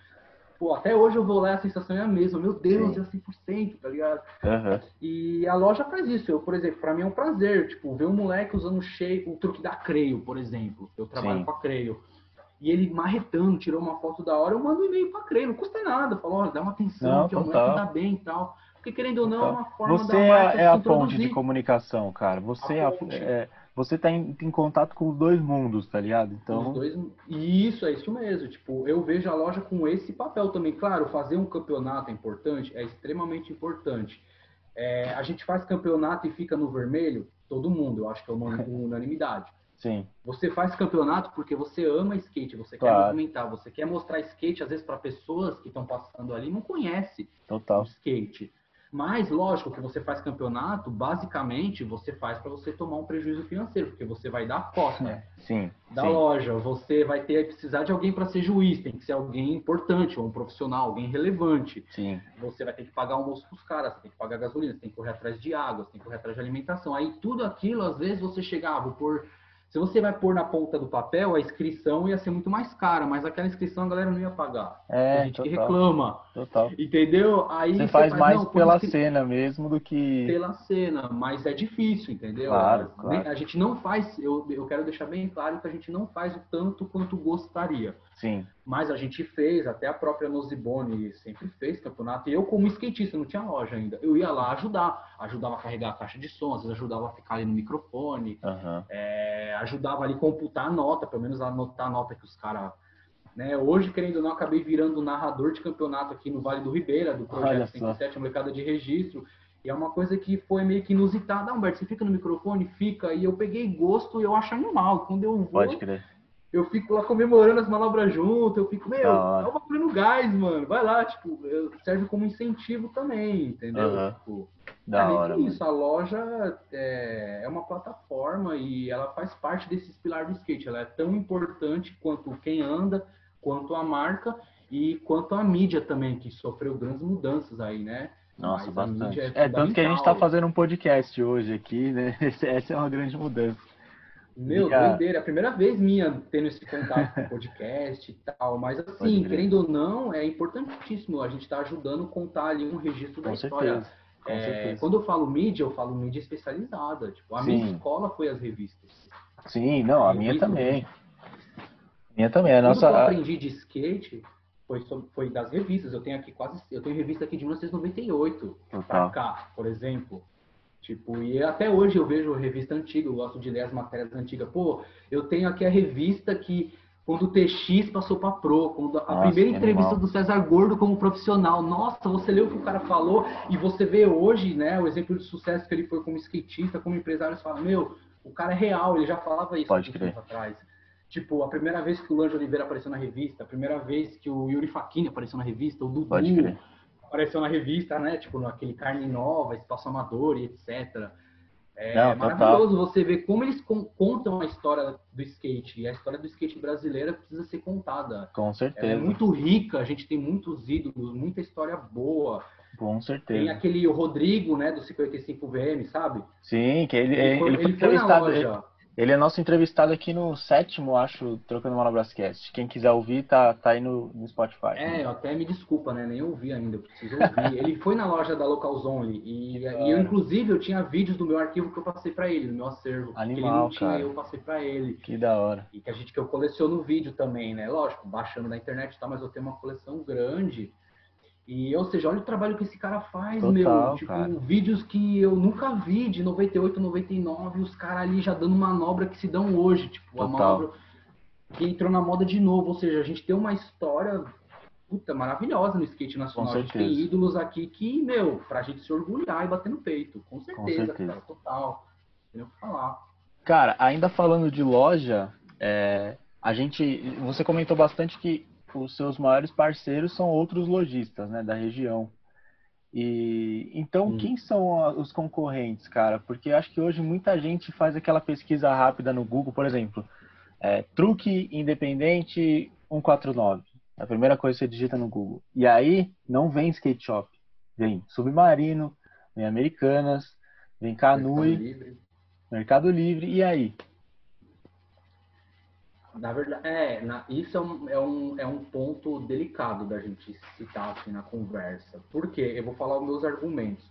Pô, até hoje eu vou lá e a sensação é a mesma. Meu Deus, Sim. é 100%, tá ligado? Aham. E a loja faz isso. Eu, por exemplo, para mim é um prazer, tipo, ver um moleque usando shape, o truque da Creio, por exemplo. Eu trabalho Sim. com a Creio. E ele marretando, tirou uma foto da hora, eu mando um e-mail pra Creio, não custa nada. Falo, olha, dá uma atenção, Não, que total. moleque tá bem e tal. Porque querendo ou não, é uma forma Você é, é a ponte de comunicação, cara. Você A é, a- ponte. é- você tá em, em contato com os dois mundos, tá ligado? Então, Os dois, e isso, é isso mesmo. Tipo, eu vejo a loja com esse papel também. Claro, fazer um campeonato é importante, é extremamente importante. É, a gente faz campeonato e fica no vermelho, todo mundo, eu acho que é uma <laughs> unanimidade. Sim, Você faz campeonato porque você ama skate, você quer Claro. movimentar, você quer mostrar skate, às vezes, para pessoas que estão passando ali, não conhece o total. skate. Mas, lógico, que você faz campeonato, basicamente, você faz para você tomar um prejuízo financeiro, porque você vai dar cota É, sim, da sim. loja, você vai ter precisar de alguém para ser juiz, tem que ser alguém importante, ou um profissional, alguém relevante. Sim, Você vai ter que pagar almoço pros caras, você tem que pagar gasolina, você tem que correr atrás de água, você tem que correr atrás de alimentação. Aí tudo aquilo, às vezes, você chegava por. Se você vai pôr na ponta do papel, a inscrição ia ser muito mais cara, mas aquela inscrição a galera não ia pagar. É, gente que total, reclama, total. entendeu? Aí Você faz mais não, pela inscri- cena mesmo do que... pela cena, mas é difícil, entendeu? Claro, claro. A gente não faz, eu, eu quero deixar bem claro que a gente não faz o tanto quanto gostaria. Sim, Mas a gente fez, até a própria Nozibone sempre fez campeonato. E eu, como skatista, não tinha loja ainda. Eu ia lá ajudar. Ajudava a carregar a caixa de som, às vezes ajudava a ficar ali no microfone. aham. é, ajudava ali a computar a nota, pelo menos anotar a nota que os caras. Né? Hoje, querendo ou não, acabei virando narrador de campeonato aqui no Vale do Ribeira, do Projeto só. 107, a molecada de registro. E é uma coisa que foi meio que inusitada. Ah, Humberto, você fica no microfone? Fica. E eu peguei gosto e eu acho animal. Quando eu vou, Pode crer. eu fico lá comemorando as manobras junto, eu fico, meu, hora. é bagulho no gás, mano. Vai lá, tipo, eu- serve como incentivo também, entendeu? Aham. Tipo, Da hora, isso, a loja é, é uma plataforma e ela faz parte desses pilares do skate. Ela é tão importante quanto quem anda, quanto a marca e quanto a mídia também, que sofreu grandes mudanças aí, né? Nossa, Mas bastante. mídia É, tanto que a gente tá fundamental. fazendo um podcast hoje aqui, né? <laughs> Essa é uma grande mudança. Meu, a- doideira. É a primeira vez minha tendo esse contato com o podcast e tal. Mas assim, querendo ou não, é importantíssimo. A gente está ajudando a contar ali um registro da Com história. certeza. Com É, certeza. quando eu falo mídia, eu falo mídia especializada. Tipo, a minha Sim. escola foi as revistas. Sim, não, a Eu minha também. A minha também. A Tudo que eu nossa. aprendi de skate foi, foi das revistas. Eu tenho aqui quase. Eu tenho revista aqui de 1998 pra cá, por exemplo. Tipo, e até hoje eu vejo revista antiga, eu gosto de ler as matérias antigas. Pô, eu tenho aqui a revista que quando o TX passou pra Pro, quando a Nossa, primeira entrevista animal. do César Gordo como profissional. Nossa, você leu o que o cara falou e você vê hoje, né, o exemplo de sucesso que ele foi como skatista, como empresário, você fala, meu, o cara é real, ele já falava isso Pode crer. tempo atrás. Tipo, a primeira vez que o Lange Oliveira apareceu na revista, a primeira vez que o Yuri Facchini apareceu na revista, o Dudu apareceu na revista, né? Tipo, naquele Carne Nova, Espaço Amador e etc. É Não, maravilhoso você ver como eles con- contam a história do skate. E a história do skate brasileira precisa ser contada. Com Ela é certeza. muito rica, a gente tem muitos ídolos, muita história boa. Com Tem certeza. aquele Rodrigo, né, do 55VM, sabe? Sim, que ele, Ele foi, ele foi ele foi na. Ele, loja. ele é nosso entrevistado aqui no sétimo, acho, Trocando Manobrascast. Quem quiser ouvir, tá, tá aí no, no Spotify. É, eu até me desculpa, né? Nem ouvi ainda, eu preciso ouvir. ele foi na loja da Locals Only e, e eu, inclusive, eu tinha vídeos do meu arquivo que eu passei pra ele, no meu acervo. que ele Animal, não tinha, cara. eu passei pra ele. Que da hora. E que a gente que eu coleciono vídeo também, né? Lógico, baixando na internet e tal, mas eu tenho uma coleção grande. E, ou seja, olha o trabalho que esse cara faz, Total, meu. Tipo, cara. vídeos que eu nunca vi de 98, 99, os caras ali já dando manobra que se dão hoje. Tipo, a Total. manobra que entrou na moda de novo. Ou seja, a gente tem uma história puta, maravilhosa no skate nacional. A gente tem ídolos aqui que, meu, pra gente se orgulhar e bater no peito. Com certeza, Com certeza. cara, total. Tem o que falar. Cara, ainda falando de loja, é, a gente, você comentou bastante que os seus maiores parceiros são outros lojistas, né, da região. E então, hum. quem são os concorrentes, cara? Porque acho que hoje muita gente faz aquela pesquisa rápida no Google, por exemplo, é, truque independente 149. A primeira coisa que você digita no Google. E aí não vem skate shop, vem Submarino, vem Americanas, vem Canui, Mercado Livre, Mercado Livre e aí? Na verdade, é, na, isso é um, é, um, é um ponto delicado da gente citar assim, na conversa. Por quê? Eu vou falar os meus argumentos.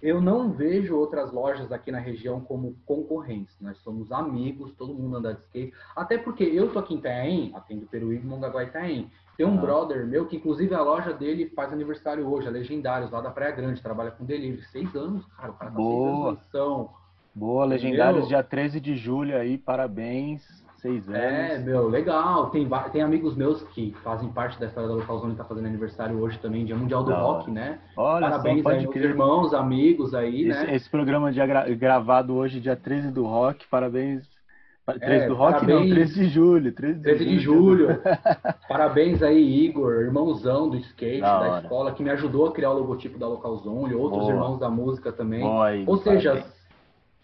Eu não vejo outras lojas aqui na região como concorrentes. Nós somos amigos, todo mundo anda de skate. Até porque eu tô aqui em Itaém, atendo Peruíbe, Mongaguá e Itaém. Tem um ah. brother meu que, inclusive, a loja dele faz aniversário hoje, a Legendários, lá da Praia Grande, trabalha com delivery. Seis anos, cara, o cara tá Boa. seis anos Boa, Legendários, dia 13 de julho aí, parabéns seis anos. É, meu, legal. Tem, tem amigos meus que fazem parte da história da Localzone que tá fazendo aniversário hoje também, Dia Mundial do Rock, né? Olha Parabéns só, aí, irmãos, amigos aí, esse, né? Esse programa de gra gravado hoje, dia 13 do Rock, parabéns 13 é, do Rock parabéns. não, 13 de julho. 13 de 13 de julho. julho. <laughs> parabéns aí, Igor, irmãozão do skate da, da escola, que me ajudou a criar o logotipo da Localzone, outros Boa. irmãos da música também. Boa, Igor, Ou seja, parabéns.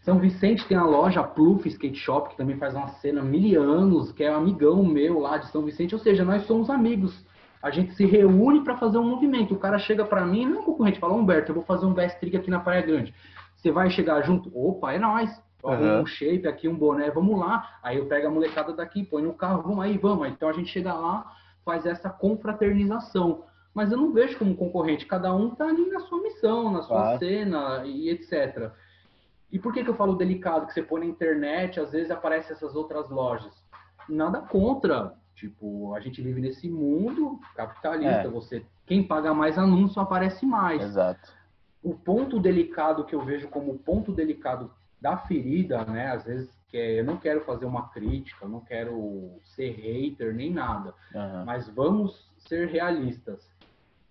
São Vicente tem a loja Pluf Skate Shop, que também faz uma cena mil anos, que é um amigão meu lá de São Vicente. Ou seja, nós somos amigos. A gente se reúne para fazer um movimento. O cara chega para mim, não é um concorrente, fala, Humberto, eu vou fazer um best trick aqui na Praia Grande. Você vai chegar junto? Opa, é nós. Uhum. Um shape aqui, um boné, vamos lá. Aí eu pego a molecada daqui, põe no carro, vamos aí, vamos. Então a gente chega lá, faz essa confraternização. Mas eu não vejo como concorrente, cada um tá ali na sua missão, na sua claro. cena e etc. E por que, que eu falo delicado? Que você põe na internet, às vezes aparecem essas outras lojas. Nada contra. Tipo, a gente vive nesse mundo capitalista. É. Você, quem paga mais anúncio aparece mais. Exato. O ponto delicado que eu vejo como ponto delicado da ferida, né? Às vezes que é, eu não quero fazer uma crítica, eu não quero ser hater nem nada, uhum. mas vamos ser realistas.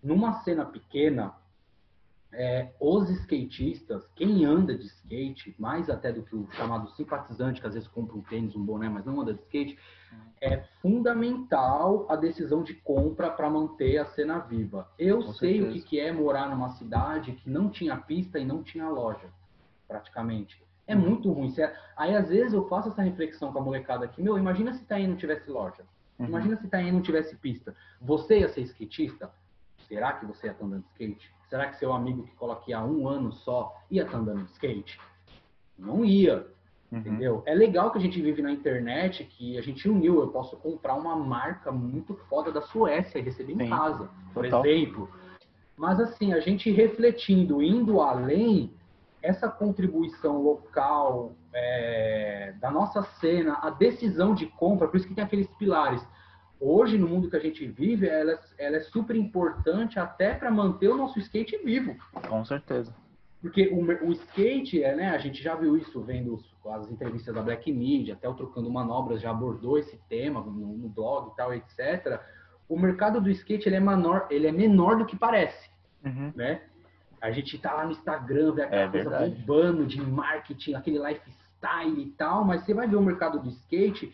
Numa cena pequena, é, os skatistas, quem anda de skate, mais até do que o chamado simpatizante, que às vezes compra um tênis, um boné, mas não anda de skate, é fundamental a decisão de compra para manter a cena viva. Eu Com sei certeza. o que é morar numa cidade que não tinha pista e não tinha loja, praticamente. É uhum. muito ruim. Aí, às vezes, eu faço essa reflexão com a molecada aqui. Meu, imagina se Itaí não tivesse loja. Uhum. Imagina se Itaí não tivesse pista. Você ia ser skatista? Será que você ia estar andando de skate? Será que seu amigo que coloca aqui há um ano só ia estar tá andando de skate? Não ia. Uhum. Entendeu? É legal que a gente vive na internet, que a gente uniu. Eu posso comprar uma marca muito foda da Suécia e receber Sim. em casa, por Total. exemplo. Mas assim, a gente refletindo, indo além, essa contribuição local é, da nossa cena, a decisão de compra, por isso que tem aqueles pilares hoje, no mundo que a gente vive, ela, ela é super importante até para manter o nosso skate vivo. Com certeza. Porque o, o skate, é, né, a gente já viu isso vendo as entrevistas da Black Media, até o Trocando Manobras já abordou esse tema no, no blog e tal, etc. O mercado do skate ele é, menor, ele é menor do que parece, uhum. né? A gente tá lá no Instagram, vê aquela é coisa verdade. bombando de marketing, aquele lifestyle e tal, mas você vai ver o mercado do skate,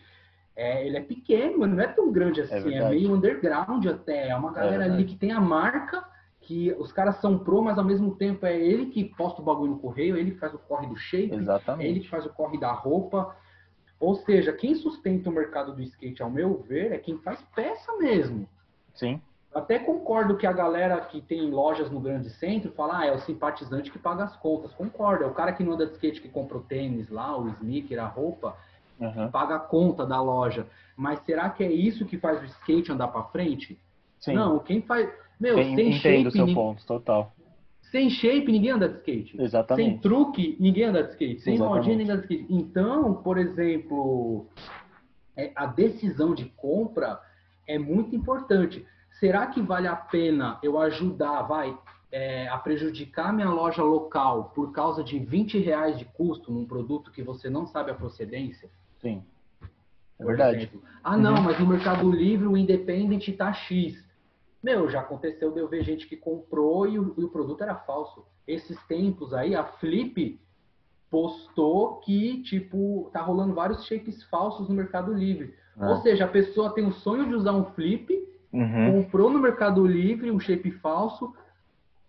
é, ele é pequeno, mas não é tão grande é assim, é, é meio underground até. É uma galera é ali que tem a marca, que os caras são pro, mas ao mesmo tempo é ele que posta o bagulho no correio, ele que faz o corre do shape, Exatamente. é ele que faz o corre da roupa. Ou seja, quem sustenta o mercado do skate, ao meu ver, é quem faz peça mesmo. Sim. Até concordo que a galera que tem lojas no grande centro fala, ah, é o simpatizante que paga as contas. Concordo, é o cara que não anda de skate que compra o tênis lá, o sneaker, a roupa, uhum. paga a conta da loja. Mas será que é isso que faz o skate andar para frente? Sim. Não, quem faz. Meu, Tem, sem shape. o seu ponto, total. Sem shape, ninguém anda de skate. Exatamente. Sem truque, ninguém anda de skate. Sem modinha, ninguém anda de skate. Então, por exemplo, é, a decisão de compra é muito importante. Será que vale a pena eu ajudar, vai, é, a prejudicar minha loja local por causa de 20 reais de custo num produto que você não sabe a procedência? Sim. É verdade. Exemplo. Ah, não, uhum. mas no Mercado Livre o Independent está X. Meu, já aconteceu de eu ver gente que comprou e o, e o produto era falso. Esses tempos aí, a Flip postou que, tipo, tá rolando vários shapes falsos no Mercado Livre. Ah. Ou seja, a pessoa tem o sonho de usar um flip, Uhum. comprou no Mercado Livre um shape falso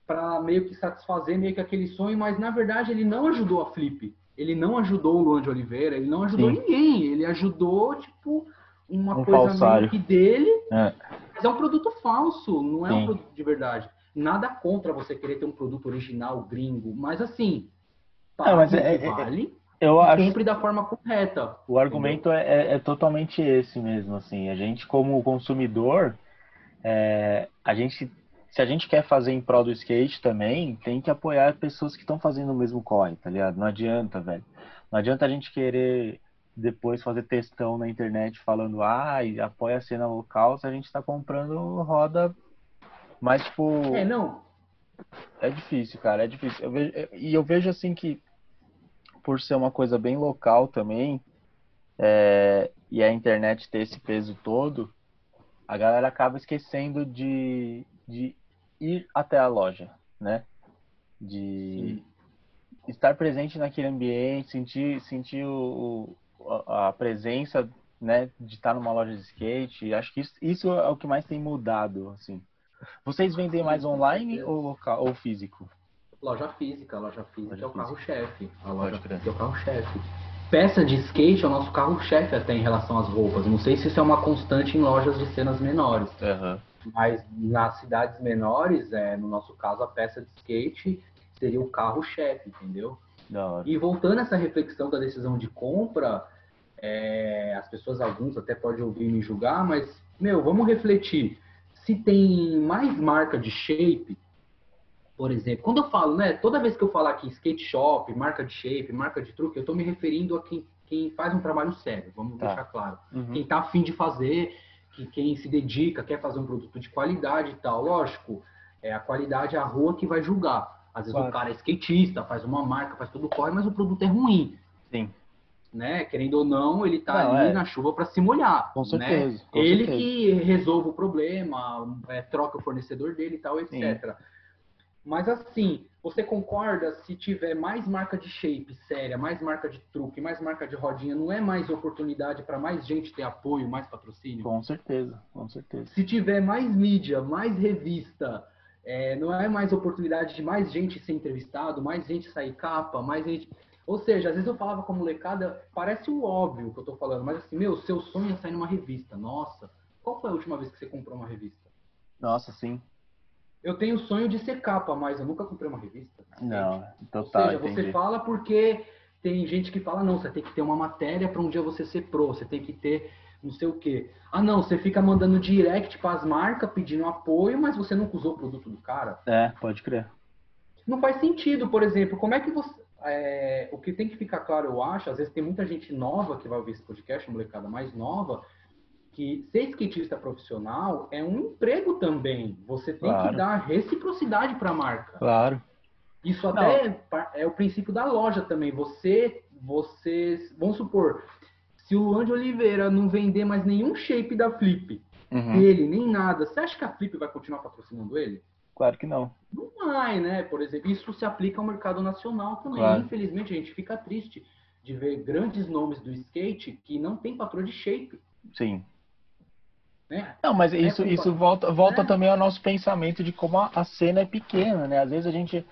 para meio que satisfazer meio que aquele sonho, mas na verdade ele não ajudou a Flip. Ele não ajudou o Luan de Oliveira, ele não ajudou Sim. ninguém. Ele ajudou, tipo, uma Um coisa falsário. meio que dele, É. mas é um produto falso, não é Sim. um produto de verdade. Nada contra você querer ter um produto original gringo, mas assim, Não, mas pague é- que é- vale Eu acho compre da forma correta. o argumento é, é- é totalmente esse mesmo, assim. A gente, como consumidor, é, a gente, se a gente quer fazer em prol do skate também, tem que apoiar pessoas que estão fazendo o mesmo corre, tá ligado? Não adianta, velho. Não adianta a gente querer depois fazer textão na internet falando, ah, apoia a cena local, se a gente tá comprando roda. Mas, tipo, É, não, é difícil, cara, é difícil. Eu vejo- e eu vejo assim que, por ser uma coisa bem local também, é, e a internet ter esse peso todo, a galera acaba esquecendo de, de ir até a loja, né? De estar presente naquele ambiente, sentir, sentir o, o- a presença, né, de estar numa loja de skate. Acho que isso, isso é o que mais tem mudado, assim. Vocês vendem Sim, mais online ou local ou físico? Loja física, loja física Loja é o carro-chefe. A loja física é o carro-chefe. Peça de skate é o nosso carro-chefe até em relação às roupas. Não sei se isso é uma constante em lojas de cenas menores, Aham. Mas nas cidades menores, é, no nosso caso, a peça de skate seria o carro-chefe, entendeu? E voltando a essa reflexão da decisão de compra, é, as pessoas, alguns até podem ouvir me julgar, mas, meu, vamos refletir. Se tem mais marca de shape, por exemplo, quando eu falo, né, toda vez que eu falar aqui skate shop, marca de shape, marca de truque, eu estou me referindo a quem, quem faz um trabalho sério, vamos Tá. deixar claro. Uhum. Quem está afim de fazer, que quem se dedica, quer fazer um produto de qualidade e tal. Lógico, é a qualidade é a rua que vai julgar. Às vezes Claro. o cara é skatista, faz uma marca, faz tudo corre, mas o produto é ruim Sim, né? Querendo ou não, ele tá Não, ali é. na chuva para se molhar. com né? certeza. com Ele certeza. que resolve o problema, é, troca o fornecedor dele e tal, etc. Mas assim, você concorda se tiver mais marca de shape séria, mais marca de truque, mais marca de rodinha, não é mais oportunidade para mais gente ter apoio, mais patrocínio? Com certeza, com certeza. Se tiver mais mídia, mais revista, é, não é mais oportunidade de mais gente ser entrevistado, mais gente sair capa, mais gente. Ou seja, às vezes eu falava com a molecada, parece o óbvio que eu tô falando, mas assim, meu, seu sonho é sair numa revista. Nossa, qual foi a última vez que você comprou uma revista? Nossa, sim. Eu tenho o sonho de ser capa, mas eu nunca comprei uma revista. Não, Ou total, seja, você entendi. fala porque tem gente que fala, não, você tem que ter uma matéria para um dia você ser pro, você tem que ter não sei o quê. Ah, não, você fica mandando direct para as marcas pedindo apoio, mas você nunca usou o produto do cara. É, pode crer. Não faz sentido, por exemplo, como é que você. é, o que tem que ficar claro, eu acho, às vezes tem muita gente nova que vai ouvir esse podcast, molecada mais nova, que ser skatista profissional é um emprego também. Você tem Claro. que dar reciprocidade para a marca. Claro. Isso até é é o princípio da loja também. Você, você, vamos supor, se o Luan de Oliveira não vender mais nenhum shape da Flip, Uhum. dele, nem nada, você acha que a Flip vai continuar patrocinando ele? Claro que não. Não vai, né? Por exemplo, isso se aplica ao mercado nacional também. Claro. Infelizmente, a gente fica triste de ver grandes nomes do skate que não tem patrão de shape, Sim. Né? Não, mas isso, culpa- isso volta, volta É. também ao nosso pensamento de como a, a cena é pequena, né? Às vezes a gente,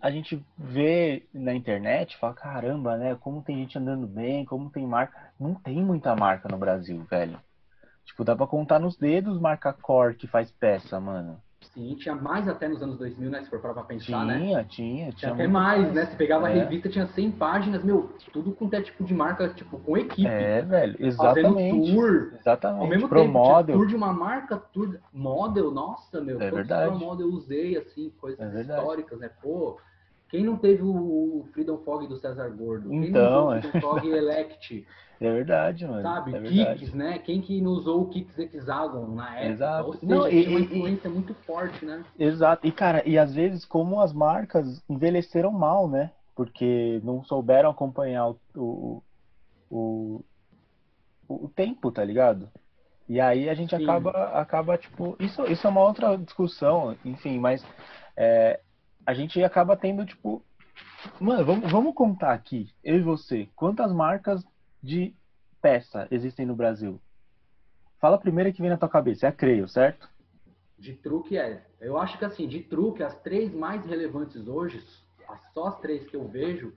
a gente vê na internet e fala, caramba, né? Como tem gente andando bem, como tem marca. Não tem muita marca no Brasil, velho. Tipo, dá pra contar nos dedos marca core que faz peça, mano. Sim, tinha mais até nos anos 2000, né? Se for parar pra pensar, Tinha, né? tinha, tinha. Tinha até muito mais, né? Você pegava a É. revista, tinha 100 páginas, meu, tudo com até tipo de marca, tipo, com equipe. É, velho, fazendo exatamente. tour. Exatamente. Ao mesmo Pro tempo, model. tour de uma marca, tour model, nossa, meu, É verdade. pro model eu usei, assim, coisas É históricas, né? Pô, quem não teve o Freedom Fog do César Gordo? Quem Então, não é o Freedom Fog Elect, É verdade, mano. sabe? É verdade. Kicks, né? Quem que não usou o Kicks Hexagon na época? Exato. Ou seja, Não, e- tinha uma e- influência muito forte, né? Exato. E, cara, e às vezes como as marcas envelheceram mal, né? Porque não souberam acompanhar o, o, o, o tempo, tá ligado? E aí a gente Sim. acaba, acaba, tipo, isso, isso é uma outra discussão, enfim, mas é, a gente acaba tendo, tipo, mano, vamos, vamos contar aqui, eu e você, quantas marcas de peça existem no Brasil? Fala a primeira que vem na tua cabeça, é a Creio, certo? De truque é. Eu acho que assim, de truque, as três mais relevantes hoje, só as três que eu vejo,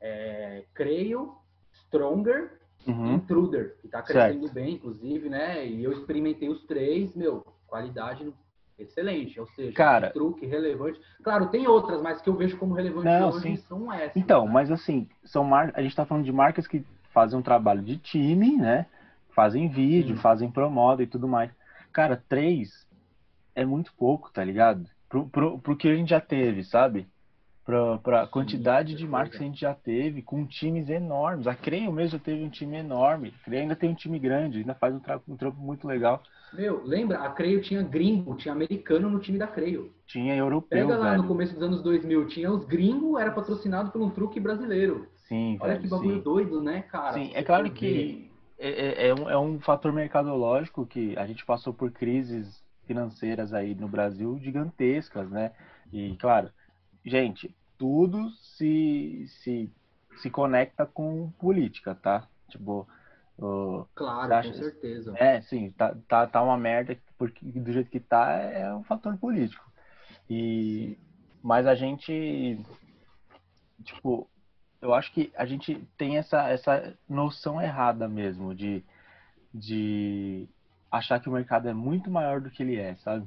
é Creio, Stronger e Uhum. Intruder, que tá crescendo bem, inclusive, né? E eu experimentei os três, meu, qualidade excelente. Ou seja, Cara- de truque relevante. Claro, tem outras, mas que eu vejo como relevantes Não, hoje sim. são essas. Então, né? mas assim, são mar... a gente tá falando de marcas que fazem um trabalho de time, né? Fazem vídeo, fazem promoda e tudo mais. Cara, três é muito pouco, tá ligado? Pro, pro, pro que a gente já teve, sabe? Pra, pra Sim, quantidade de marcas que a gente já teve, com times enormes. A Creio mesmo teve um time enorme. A Creio ainda tem um time grande, ainda faz um, tra... um trampo muito legal. Meu, lembra? A Creio tinha gringo, tinha americano no time da Creio. Tinha europeu, Pega lá velho. no começo dos anos 2000, tinha os gringos, era patrocinado por um truque brasileiro. Sim, Olha velho, que bagulho sim. doido, né, cara? Sim, é claro que é, é- é um, é um fator mercadológico que a gente passou por crises financeiras aí no Brasil gigantescas, né? E, claro, gente, tudo se, se, se conecta com política, tá? Tipo, o- Claro, acha- com certeza. é, sim, tá, tá, tá uma merda, porque do jeito que tá é um fator político. E, mas a gente, tipo, eu acho que a gente tem essa, essa noção errada mesmo de, de achar que o mercado é muito maior do que ele é, sabe?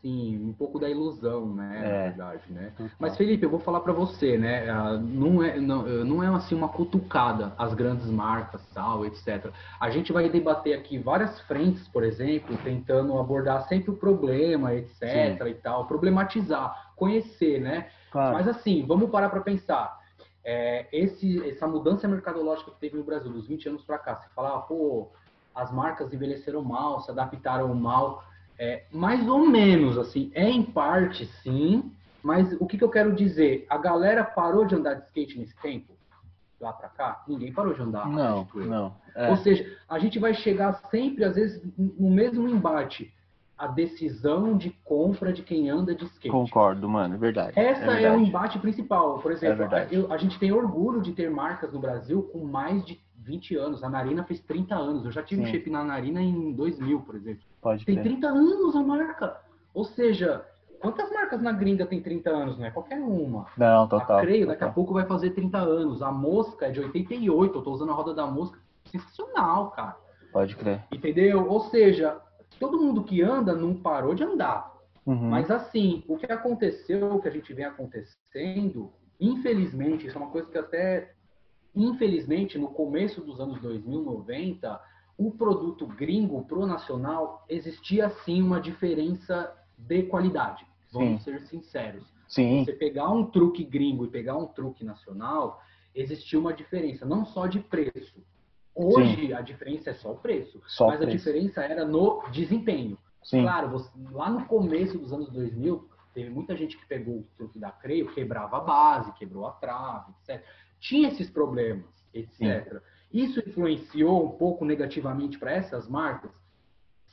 Sim, um pouco da ilusão, né, É. na verdade, né? Total. Mas Felipe, eu vou falar pra você, né? ah, Não é, não, eh, não é assim uma cutucada as grandes marcas, tal, etc. A gente vai debater aqui várias frentes, por exemplo, tentando abordar sempre o problema, etc. e tal, problematizar, conhecer, né? Claro. Mas assim, vamos parar para pensar. É, esse, essa mudança mercadológica que teve no Brasil dos 20 anos para cá, você fala, ah, pô, as marcas envelheceram mal, se adaptaram mal. É, mais ou menos, assim, é em parte sim, mas o que, que eu quero dizer? A galera parou de andar de skate nesse tempo? Lá para cá? Ninguém parou de andar. Não, não. É, Ou seja, a gente vai chegar sempre, às vezes, no mesmo embate. A decisão de compra de quem anda de skate. concordo, mano, é verdade. Essa é, verdade. o embate principal. Por exemplo, É eu- a gente tem orgulho de ter marcas no Brasil com mais de 20 anos. A Narina fez 30 anos. Eu já tive um Sim. shape na Narina em 2000, por exemplo. Pode Tem crer. 30 anos a marca. Ou seja, quantas marcas na gringa tem 30 anos? Não é qualquer uma. Não, total. a Creio daqui a total. pouco vai fazer 30 anos. A Mosca é de 88. Eu tô usando a roda da Mosca. Sensacional, cara. Pode crer. Entendeu? Ou seja, todo mundo que anda não parou de andar. Uhum. Mas assim, o que aconteceu, o que a gente vem acontecendo, infelizmente, isso é uma coisa que até, infelizmente, no começo dos anos 2000, 90, o produto gringo pro nacional existia sim uma diferença de qualidade. Vamos ser sinceros. Sim, Você pegar um truque gringo e pegar um truque nacional, existia uma diferença, não só de preço. Hoje a diferença é só o preço, só mas a preço. diferença era no desempenho. Sim, Claro, você- lá no começo dos anos 2000, teve muita gente que pegou o truque da Creio, quebrava a base, quebrou a trave, etc. Tinha esses problemas, etc. Isso influenciou um pouco negativamente para essas marcas?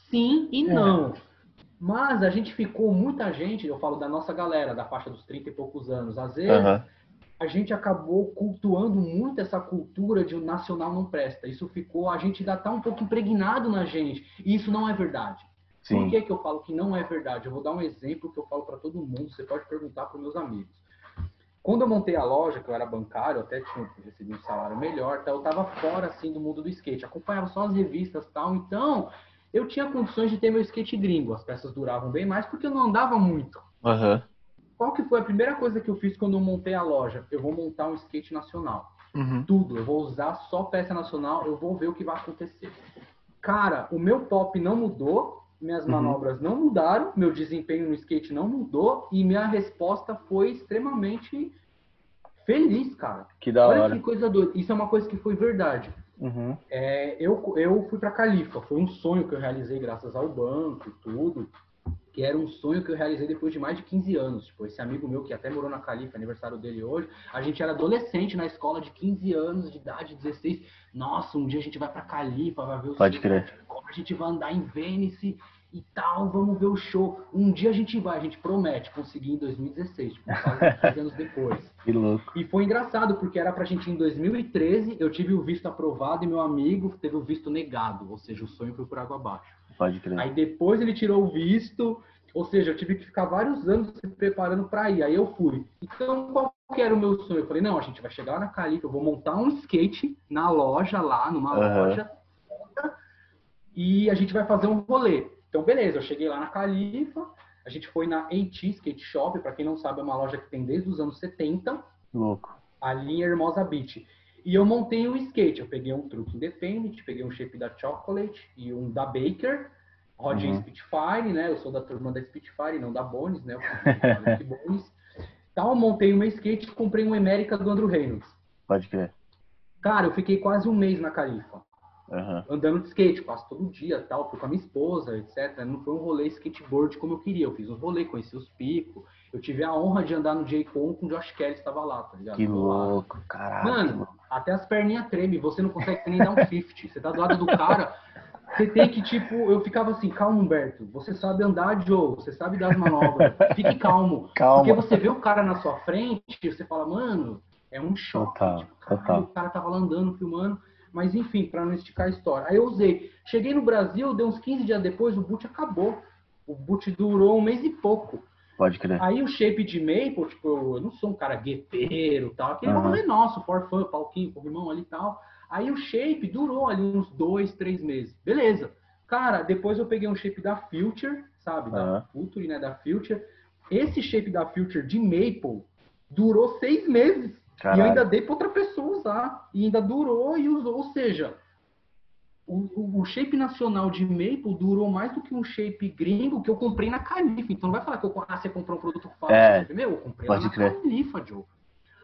Sim e É. não. Mas a gente ficou, muita gente, eu falo da nossa galera, da faixa dos 30 e poucos anos, às vezes Aham. A gente acabou cultuando muito essa cultura de o nacional não presta. Isso ficou, a gente ainda está um pouco impregnado na gente. E isso não é verdade. Por sim. que, que eu falo que não é verdade? Eu vou dar um exemplo que eu falo para todo mundo, você pode perguntar para meus amigos. Quando eu montei a loja, que eu era bancário, eu até tinha recebido um salário melhor, tá? eu estava fora assim do mundo do skate, acompanhava só as revistas tal, então eu tinha condições de ter meu skate gringo, as peças duravam bem mais porque eu não andava muito. Aham. Qual que foi a primeira coisa que eu fiz quando eu montei a loja? Eu vou montar um skate nacional Uhum. tudo. Eu vou usar só peça nacional, eu vou ver o que vai acontecer. Cara, o meu pop não mudou, minhas Uhum. manobras não mudaram, meu desempenho no skate não mudou e minha resposta foi extremamente feliz, cara. Que da Olha hora. que coisa doida. Isso é uma coisa que foi verdade. Uhum. É, eu, eu fui para Califa, foi um sonho que eu realizei graças ao banco e tudo. Que era um sonho que eu realizei depois de mais de 15 anos. Tipo, esse amigo meu que até morou na Califa, aniversário dele hoje, a gente era adolescente na escola de 15 anos de idade, 16. Nossa, um dia a gente vai pra Califa, vai ver o Pode crer. a gente vai andar em Vênice e tal, vamos ver o show. Um dia a gente vai, a gente promete conseguir em 2016, tipo, quase 15 anos depois. <laughs> Que louco. E foi engraçado, porque era pra gente ir em 2013, eu tive o visto aprovado e meu amigo teve o visto negado, ou seja, o sonho foi por água abaixo. Pode crer. Aí depois ele tirou o visto, ou seja, eu tive que ficar vários anos se preparando para ir. Aí eu fui. Então, qual que era o meu sonho? Eu falei, não, a gente vai chegar na Califa, eu vou montar um skate na loja lá, numa Aham. loja, e a gente vai fazer um rolê. Então, beleza, eu cheguei lá na Califa, a gente foi na AT Skate Shop, para quem não sabe, é uma loja que tem desde os anos 70, Louco. ali em Hermosa Beach. E eu montei um skate. Eu peguei um truque Independent, peguei um shape da Chocolate e um da Baker, rodinha Uhum. Spitfire, né? Eu sou da turma da Spitfire, não da Bones, né? Eu Bones. Então, eu montei um skate e comprei um América do Andrew Reynolds. Pode crer. Cara, eu fiquei quase um mês na Califa, Aham. andando de skate, quase todo dia, tal, fui com a minha esposa, etc. Não foi um rolê skateboard como eu queria. Eu fiz uns rolês, conheci os picos. Eu tive a honra de andar no J-Con com o Josh Kelly, estava lá, tá ligado? Que louco. Caraca. Mano, até as perninhas tremem, você não consegue nem dar um <laughs> 50. Você tá do lado do cara, você tem que, tipo, eu ficava assim, calma, Humberto, você sabe andar, Joe, você sabe dar as manobras, fique <laughs> calmo. Calma. Porque você vê o cara na sua frente, você fala, mano, é um choque. Total, tipo, caralho, total. O cara tava lá andando, filmando. Mas enfim, pra não esticar a história. Aí eu usei. Cheguei no Brasil, deu uns 15 dias depois, o boot acabou. O boot durou um mês e pouco. Pode crer. Aí o shape de maple, tipo, eu não sou um cara gueteiro e tal, aquele Aham. rolê nosso, for fun, palquinho, corrimão ali e tal. Aí o shape durou ali uns dois, três meses. Beleza. Cara, depois eu peguei um shape da Future, sabe? Da. Future, né? Da Future. Esse shape da Future de maple durou seis meses. E Caralho. eu ainda dei pra outra pessoa usar. E ainda durou e usou. Ou seja, o, o- shape nacional de Maple durou mais do que um shape gringo que eu comprei na Califa. Então não vai falar que eu, ah, você comprou um produto fácil. É, Meu, eu comprei lá na crer. Califa, Joe.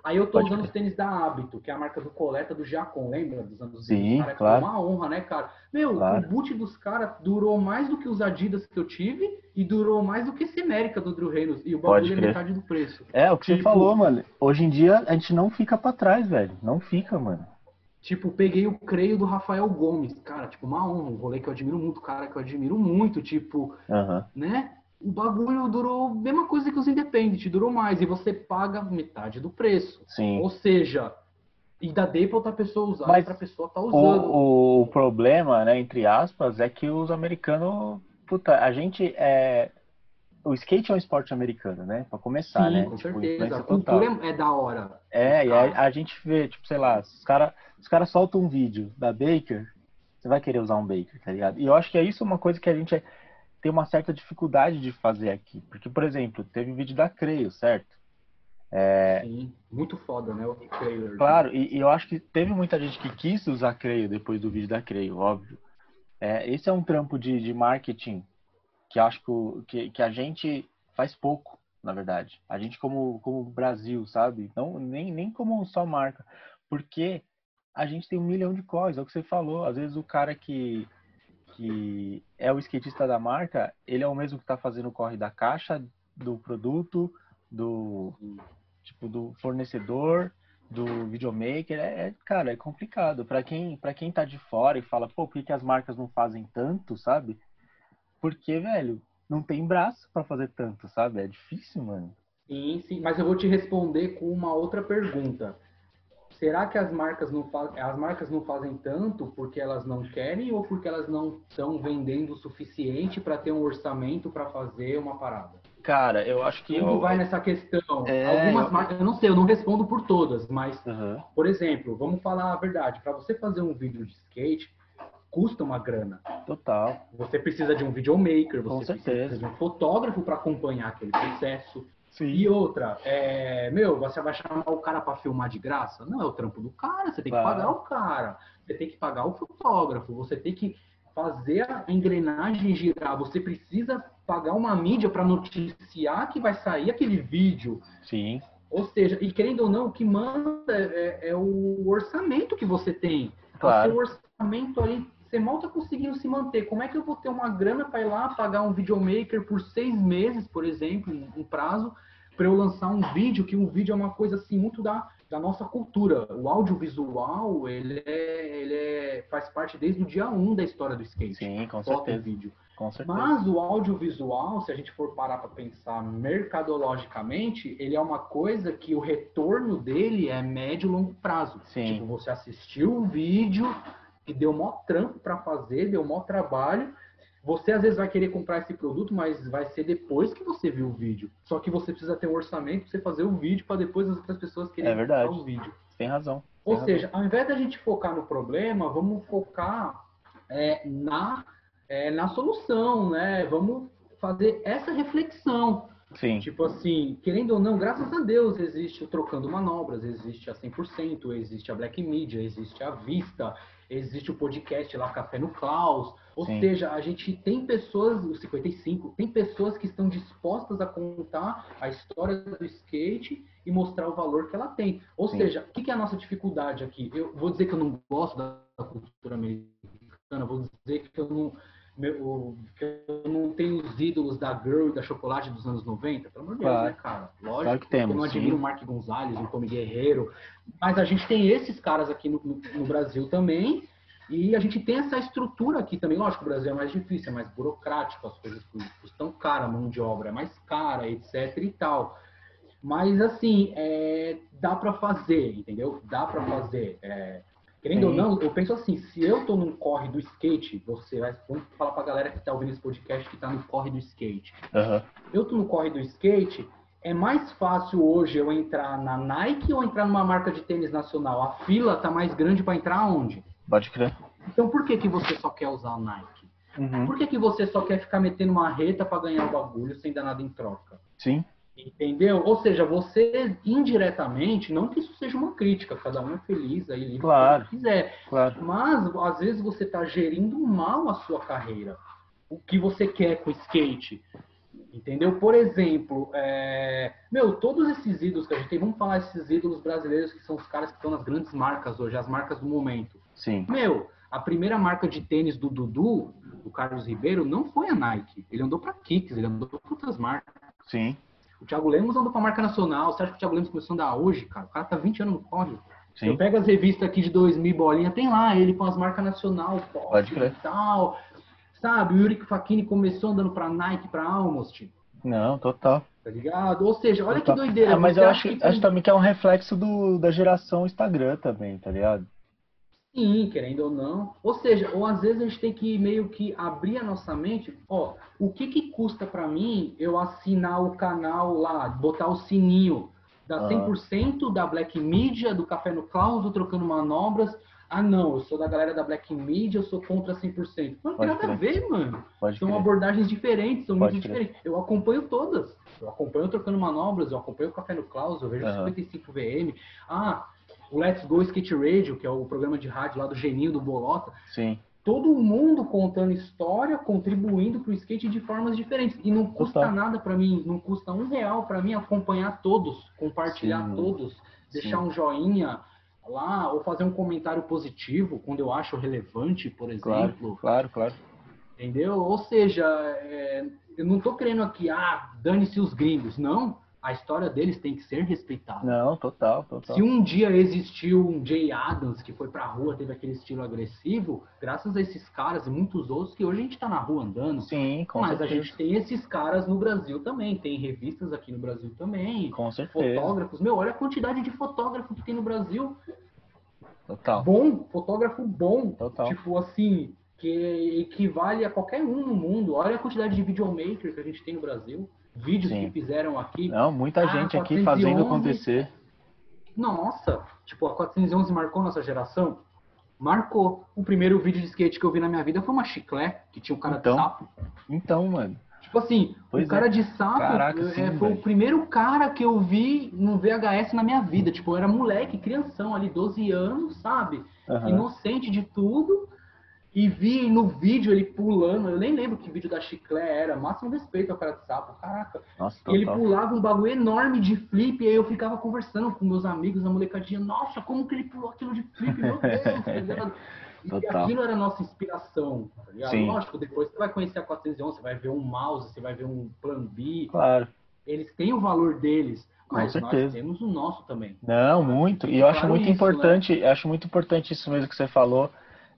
Aí eu tô Pode usando crer. os tênis da Hábito, que é a marca do Coleta do Jacon, lembra? Dos anos Sim, 20? Cara, claro. Foi uma honra, né, cara? Meu, Claro. o boot dos caras durou mais do que os Adidas que eu tive e durou mais do que esse América do Drew Reynolds. E o bagulho é metade do preço. É, o que você Tipo- falou, mano. Hoje em dia a gente não fica pra trás, velho. Não fica, mano. Tipo, peguei o creio do Rafael Gomes. Cara, tipo, uma honra. Um rolê que eu admiro muito, cara, que eu admiro muito. Tipo, né? O bagulho durou mesma coisa que os Independent, durou mais. E você paga metade do preço. Sim. Ou seja, ainda dei pra outra pessoa usar, Mas outra pessoa tá usando. O, o problema, né, entre aspas, é que os americanos. Puta, a gente é. O skate é um esporte americano, né? Pra começar, Sim, né? com Tipo, certeza. A cultura total. é, é da hora. É, e a, a gente vê, tipo, sei lá, os caras os cara soltam um vídeo da Baker, você vai querer usar um Baker, tá ligado? E eu acho que é isso uma coisa que a gente é- tem uma certa dificuldade de fazer aqui. Porque, por exemplo, teve o vídeo da Creio, certo? Sim, muito foda, né? O. É. Claro, e, e eu acho que teve muita gente que quis usar Creio depois do vídeo da Creio, óbvio. É, esse é um trampo de, de marketing que acho que, que, a gente faz pouco, na verdade. A gente como, como Brasil, sabe? Não, nem, nem como só marca. Porque a gente tem um milhão de coisas, é o que você falou. Às vezes o cara que, que é o skatista da marca, ele é o mesmo que está fazendo o corre da caixa, do produto, do tipo do fornecedor, do videomaker, é, é, cara, é complicado. Para quem, para quem tá de fora e fala, pô, por que, que as marcas não fazem tanto, sabe? Porque, velho, não tem braço para fazer tanto, sabe? É difícil, mano. Sim, sim, mas eu vou te responder com uma outra pergunta. Será que as marcas não fazem, as marcas não fazem tanto porque elas não querem ou porque elas não estão vendendo o suficiente para ter um orçamento para fazer uma parada? Cara, eu acho que Tudo eu... vai nessa questão. É, Algumas eu- marcas, eu não sei, eu não respondo por todas, mas Aham, por exemplo, vamos falar a verdade, para você fazer um vídeo de skate custa uma grana. total. Você precisa de um videomaker, Com você certeza. precisa de um fotógrafo para acompanhar aquele processo. Sim. E outra, é, meu, você vai chamar o cara para filmar de graça? Não, é o trampo do cara, você tem que Claro. pagar o cara, você tem que pagar o fotógrafo, você tem que fazer a engrenagem girar, você precisa pagar uma mídia para noticiar que vai sair aquele vídeo. Sim. Ou seja, e querendo ou não, o que manda é, é o orçamento que você tem. Claro. O seu orçamento ali, você mal tá conseguindo se manter. Como é que eu vou ter uma grana para ir lá pagar um videomaker por seis meses, por exemplo, um prazo, para eu lançar um vídeo, que um vídeo é uma coisa assim muito da, da nossa cultura. O audiovisual, ele, é, ele é, faz parte desde o dia 1 um da história do skate. Sim, com certeza. vídeo. Com certeza. Mas o audiovisual, se a gente for parar para pensar mercadologicamente, ele é uma coisa que o retorno dele é médio e longo prazo. Sim. Tipo, você assistiu um vídeo que deu maior trampo para fazer, deu maior trabalho, você às vezes vai querer comprar esse produto, mas vai ser depois que você viu o vídeo. Só que você precisa ter um orçamento para você fazer o vídeo para depois as outras pessoas querem é verdade. o vídeo. Tem razão. Ou tem seja, razão. ao invés da gente focar no problema, vamos focar é, na, é, na solução, né? Vamos fazer essa reflexão. Sim. Tipo assim, querendo ou não, graças a Deus existe o Trocando Manobras, existe a 100%, existe a Black Media, existe a Vista, existe o podcast lá Café no Klaus. Ou Sim. seja, a gente tem pessoas, o 55, tem pessoas que estão dispostas a contar a história do skate e mostrar o valor que ela tem. Ou Sim. seja, o que é a nossa dificuldade aqui? Eu vou dizer que eu não gosto da cultura americana, vou dizer que eu não, meu, que eu não tenho os ídolos da Girl e da Chocolate dos anos 90, pelo amor de Deus, né, cara? Lógico, Claro que temos, eu não admiro o Mark Gonzalez, o Tommy Guerreiro, mas a gente tem esses caras aqui no, no- no Brasil também, e a gente tem essa estrutura aqui também. Lógico, o Brasil é mais difícil, é mais burocrático, as coisas custam cara, a mão de obra é mais cara, etc e tal. Mas, assim, é, dá para fazer, entendeu? Dá para fazer. É, querendo ou Sim. não, eu penso assim, se eu tô num corre do skate, você vai, vamos falar pra galera que tá ouvindo esse podcast que tá no corre do skate. Aham. Eu tô no corre do skate, é mais fácil hoje eu entrar na Nike ou entrar numa marca de tênis nacional? A fila tá mais grande para entrar onde? Pode crer. Então por que que você só quer usar a Nike? Uhum. Por que que você só quer ficar metendo uma reta para ganhar o bagulho sem dar nada em troca? Sim. Entendeu? Ou seja, você indiretamente, não que isso seja uma crítica, cada um é feliz aí, livre Claro. quiser. Claro. Mas às vezes você está gerindo mal a sua carreira. O que você quer com o skate. Entendeu? Por exemplo, é, meu, todos esses ídolos que a gente tem, vamos falar esses ídolos brasileiros que são os caras que estão nas grandes marcas hoje, as marcas do momento. Sim. Meu, a primeira marca de tênis do Dudu, do Carlos Ribeiro, não foi a Nike. Ele andou para Kicks, ele andou para outras marcas. Sim. O Thiago Lemos andou para marca nacional. Você acha que o Thiago Lemos começou a andar hoje, cara? O cara tá 20 anos no corre. Eu Sim. pego as revistas aqui de 2000 bolinha, tem lá ele com as marcas nacional, Pode e tal. Sabe, o Yuri Fakini começou andando pra Nike, pra Almost, Não, total. tá ligado? Ou seja, olha que Total. doideira. É, mas eu acho, que acho também que é um reflexo do, da geração Instagram também, tá ligado? Sim, querendo ou não. Ou seja, ou às vezes a gente tem que meio que abrir a nossa mente. Ó, o que que custa pra mim eu assinar o canal lá, botar o sininho da Ah. 100% da Black Media, do Café no Klaus, do Trocando Manobras. Ah, não, eu sou da galera da Black Media, eu sou contra 100%. Não tem nada a ver, mano. Pode São crer. abordagens diferentes, são Pode muito crer. diferentes. Eu acompanho todas. Eu acompanho Trocando Manobras, eu acompanho o Café no Klaus, eu vejo Aham. 55 VM. Ah, o Let's Go Skate Radio, que é o programa de rádio lá do Geninho do Bolota. Sim. Todo mundo contando história, contribuindo para o skate de formas diferentes. E não custa Total. nada para mim, não custa um real para mim acompanhar todos, compartilhar Sim. todos, deixar Sim. um joinha lá, ou fazer um comentário positivo quando eu acho relevante, por Claro, exemplo. claro, claro. Entendeu? Ou seja, é, eu não tô querendo aqui, ah, dane-se os gringos. Não, a história deles tem que ser respeitada. Não, total, total. Se um dia existiu um Jay Adams que foi pra rua, teve aquele estilo agressivo, graças a esses caras e muitos outros que hoje a gente tá na rua andando. Sim, com Mas a certeza. gente tem esses caras no Brasil também, tem revistas aqui no Brasil também, Com certeza. fotógrafos. Meu, olha a quantidade de fotógrafo que tem no Brasil. Total. Bom, fotógrafo bom. Total. Tipo assim, que equivale a qualquer um no mundo. Olha a quantidade de videomaker que a gente tem no Brasil. Vídeos Sim. que fizeram aqui. Não, muita Ah, gente aqui 411. fazendo acontecer. Nossa, tipo, a 411 marcou nossa geração? Marcou. O primeiro vídeo de skate que eu vi na minha vida foi uma chiclé, que tinha um cara Então, de sapo. Então, mano. Tipo assim, Pois o cara é. de sapo Caraca, é, sim, foi velho. o primeiro cara que eu vi no VHS na minha vida. Tipo, eu era moleque, crianção ali, 12 anos, sabe? Aham. Inocente de tudo. E vi no vídeo ele pulando. Eu nem lembro que vídeo da chiclé era. Máximo respeito ao cara de sapo. Caraca. Nossa, E ele pulava um bagulho enorme de flip, e aí eu ficava conversando com meus amigos, a molecadinha, nossa, como que ele pulou aquilo de flip, meu Deus, tá <laughs> total. E aquilo era a nossa inspiração, tá ligado? Sim. Lógico, depois você vai conhecer a 411, você vai ver um mouse, você vai ver um Plan B. Claro. Eles têm o valor deles, mas nós temos o nosso também. Não, muito. E eu acho muito isso, importante, eu acho muito importante isso mesmo que você falou,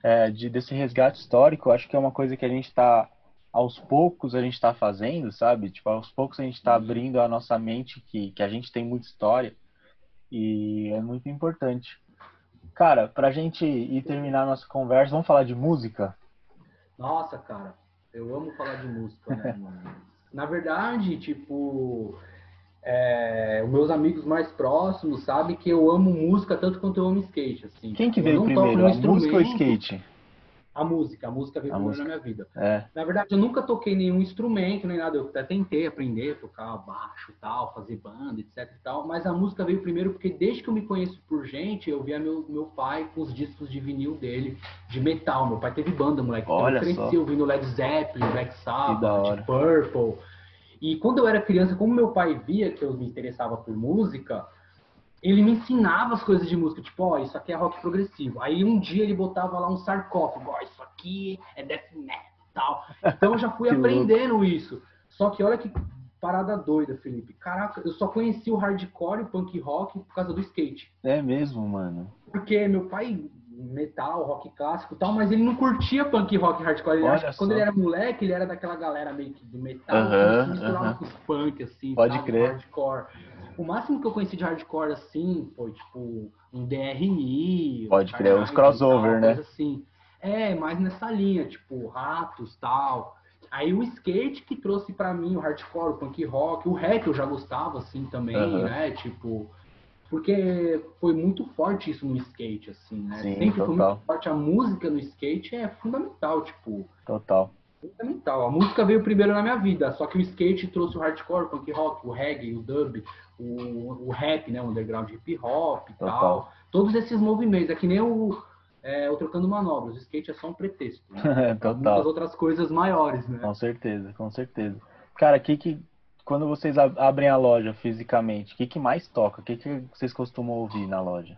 é, de, desse resgate histórico. Acho que é uma coisa que a gente está, aos poucos, a gente está fazendo, sabe? Tipo, aos poucos a gente está abrindo a nossa mente que, que a gente tem muita história. E é muito importante. Cara, pra gente ir terminar a nossa conversa, vamos falar de música? Nossa, cara, eu amo falar de música, né, mano? Na verdade, tipo, é, os meus amigos mais próximos sabem que eu amo música tanto quanto eu amo skate, assim. Quem que veio primeiro, a música ou skate? A música, a música veio A primeiro música. na minha vida. É, Na verdade, eu nunca toquei nenhum instrumento, nem nada. Eu até tentei aprender a tocar baixo e tal, fazer banda, etc e tal. Mas a música veio primeiro porque desde que eu me conheço por gente, eu via meu, meu pai com os discos de vinil dele, de metal. Meu pai teve banda, moleque. Então Olha eu cresci só. ouvindo Led Zeppelin, Black Sabbath, Purple. E quando eu era criança, como meu pai via que eu me interessava por música, ele me ensinava as coisas de música, tipo, ó, isso aqui é rock progressivo. Aí um dia ele botava lá um sarcófago, ó, isso aqui é death metal. Então eu já fui <laughs> Que louco. aprendendo isso. Só que olha que parada doida, Felipe. Caraca, eu só conheci o hardcore e o punk rock por causa do skate. é mesmo, mano. Porque meu pai, metal, rock clássico e tal, mas ele não curtia punk rock hardcore. Ele acha que quando ele era moleque, ele era daquela galera meio que do metal, Aham, que misturava com os punk, assim, Pode sabe? crer. hardcore. O máximo que eu conheci de hardcore, assim, foi tipo um DRI. Pode um crer, uns crossover, tal, né? assim. É, mais nessa linha, tipo, ratos tal. Aí o skate que trouxe pra mim o hardcore, o punk rock, o rap eu já gostava, assim, também, né? Tipo, porque foi muito forte isso no skate, assim, né? Sim, Sempre foi total. muito forte. A música no skate é fundamental, tipo, Total. fundamental. A música veio primeiro na minha vida, só que o skate trouxe o hardcore, o punk rock, o reggae, o dub, o, o rap, né? O underground hip hop e tal. Todos esses movimentos. É que nem o, é, o Trocando Manobras. O skate é só um pretexto. Né? <laughs> Muitas Total. outras coisas maiores, né? Com certeza, com certeza. Cara, que que quando vocês ab- abrem a loja fisicamente, o que que mais toca? O que que vocês costumam ouvir na loja?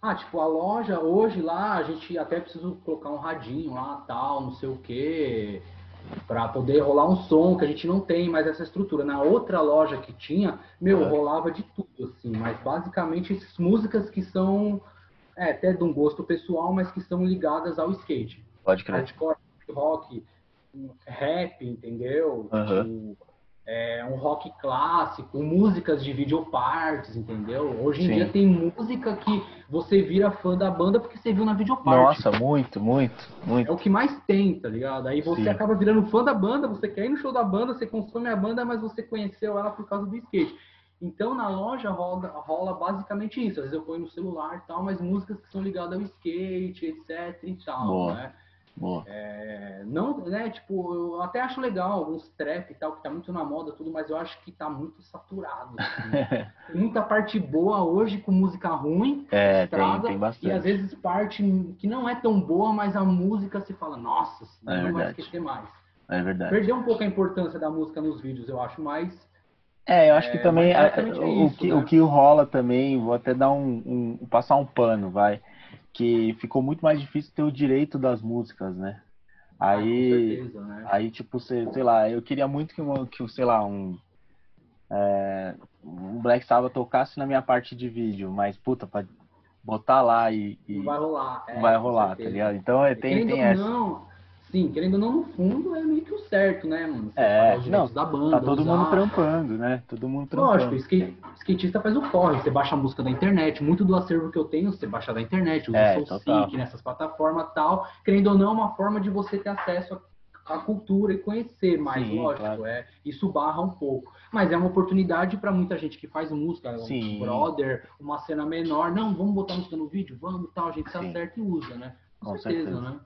Ah, tipo, a loja, hoje lá, a gente até precisa colocar um radinho lá, tal, não sei o quê, pra poder rolar um som, que a gente não tem mais essa estrutura. Na outra loja que tinha, meu, Aham. rolava de tudo, assim, mas basicamente essas músicas que são é, até de um gosto pessoal, mas que são ligadas ao skate. Pode crer. Hardcore, rock, um rap, entendeu? Tipo, é, um rock clássico, músicas de videopartes, entendeu? Hoje em Sim. dia tem música que você vira fã da banda porque você viu na videoparte. Nossa, muito, muito, É muito. o que mais tem, tá ligado? Aí você Sim. acaba virando fã da banda, você quer ir no show da banda, você consome a banda, mas você conheceu ela por causa do skate. Então na loja rola, rola basicamente isso. Às vezes eu ponho no celular e tal, mas músicas que são ligadas ao skate, etc e tal, Boa. né? Boa. É, não, né, tipo, eu até acho legal alguns trap e tal, que tá muito na moda tudo, mas eu acho que tá muito saturado. assim. <laughs> Tem muita parte boa hoje com música ruim, É, tem, estrada, tem e às bastante. vezes parte que não é tão boa, mas a música se fala, nossa, É não vai verdade. esquecer mais. É verdade. Perdeu um pouco a importância da música nos vídeos, eu acho, mas É, eu acho que É, também a- é o, isso, que, né? o que rola também, vou até dar um, um- passar um pano, vai, que ficou muito mais difícil ter o direito das músicas, né? ah, Aí, certeza, né? aí tipo, sei, sei lá, eu queria muito que, uma- que sei lá, um, é, um Black Sabbath tocasse na minha parte de vídeo, mas puta, pra botar lá e, e vai rolar. é, vai rolar, tá ligado? Então é, tem, tem essa. não, sim, querendo ou não, no fundo é meio que o certo, né, mano? Você É, não, da banda, Tá todo usar. mundo trampando, né? Todo mundo Lógico, trampando. o skate, skatista faz o corre, você baixa a música da internet, muito do acervo que eu tenho, você baixa da internet, usa É, o. SoulSeek nessas plataformas e tal, querendo ou não, é uma forma de você ter acesso à cultura e conhecer, mas Sim, lógico, claro. é, isso barra um pouco. Mas é uma oportunidade para muita gente que faz música, Sim. um brother, uma cena menor, não, vamos botar música no vídeo, vamos tal, a gente se Sim. acerta e usa, né? Com, Com certeza, certeza. né?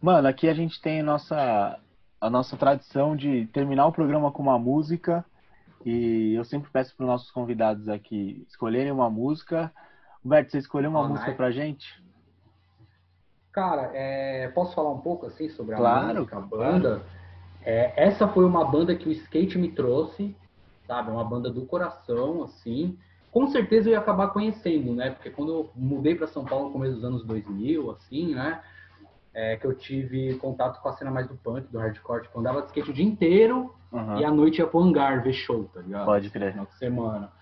Mano, aqui a gente tem a nossa, a nossa tradição de terminar o programa com uma música. E eu sempre peço para os nossos convidados aqui escolherem uma música. Humberto, você escolheu uma música nice. pra gente? Cara, é, posso falar um pouco assim sobre a Claro, música, a banda? É, essa foi uma banda que o skate me trouxe, sabe? Uma banda do coração, assim. com certeza eu ia acabar conhecendo, né? Porque quando eu mudei para São Paulo no começo dos anos 2000, assim, né? É, que eu tive contato com a cena mais do punk, do hardcore. Tipo, andava de skate o dia inteiro uhum. e à noite ia pro hangar ver show, tá ligado? Pode crer. Final de semana.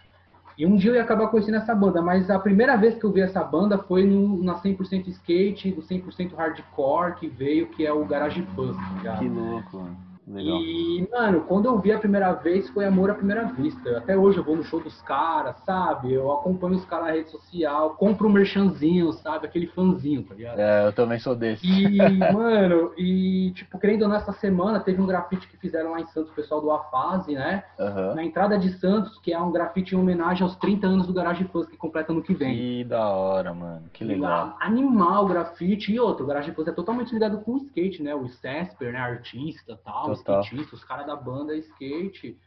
E um dia eu ia acabar conhecendo essa banda, mas a primeira vez que eu vi essa banda foi no, na 100% skate, do 100% hardcore que veio, que é o Garage Fuzz, tá ligado? Que louco, mano. Legal. E, mano, quando eu vi a primeira vez, foi amor à primeira vista. Até hoje eu vou no show dos caras, sabe? Eu acompanho os caras na rede social, compro um merchanzinho, sabe? Aquele fãzinho, tá ligado? É, eu também sou desse. E, <laughs> mano, e, tipo, querendo ou não, essa semana teve um grafite que fizeram lá em Santos, o pessoal do Afase, né? Uhum. Na entrada de Santos, que é um grafite em homenagem aos 30 anos do Garage Fuzz, que completa no que vem. Que da hora, mano. Que legal. Animal o grafite. E outro, o Garage Fuzz é totalmente ligado com o skate, né? O Sesper, né? Artista tal skatista, os caras da banda skate.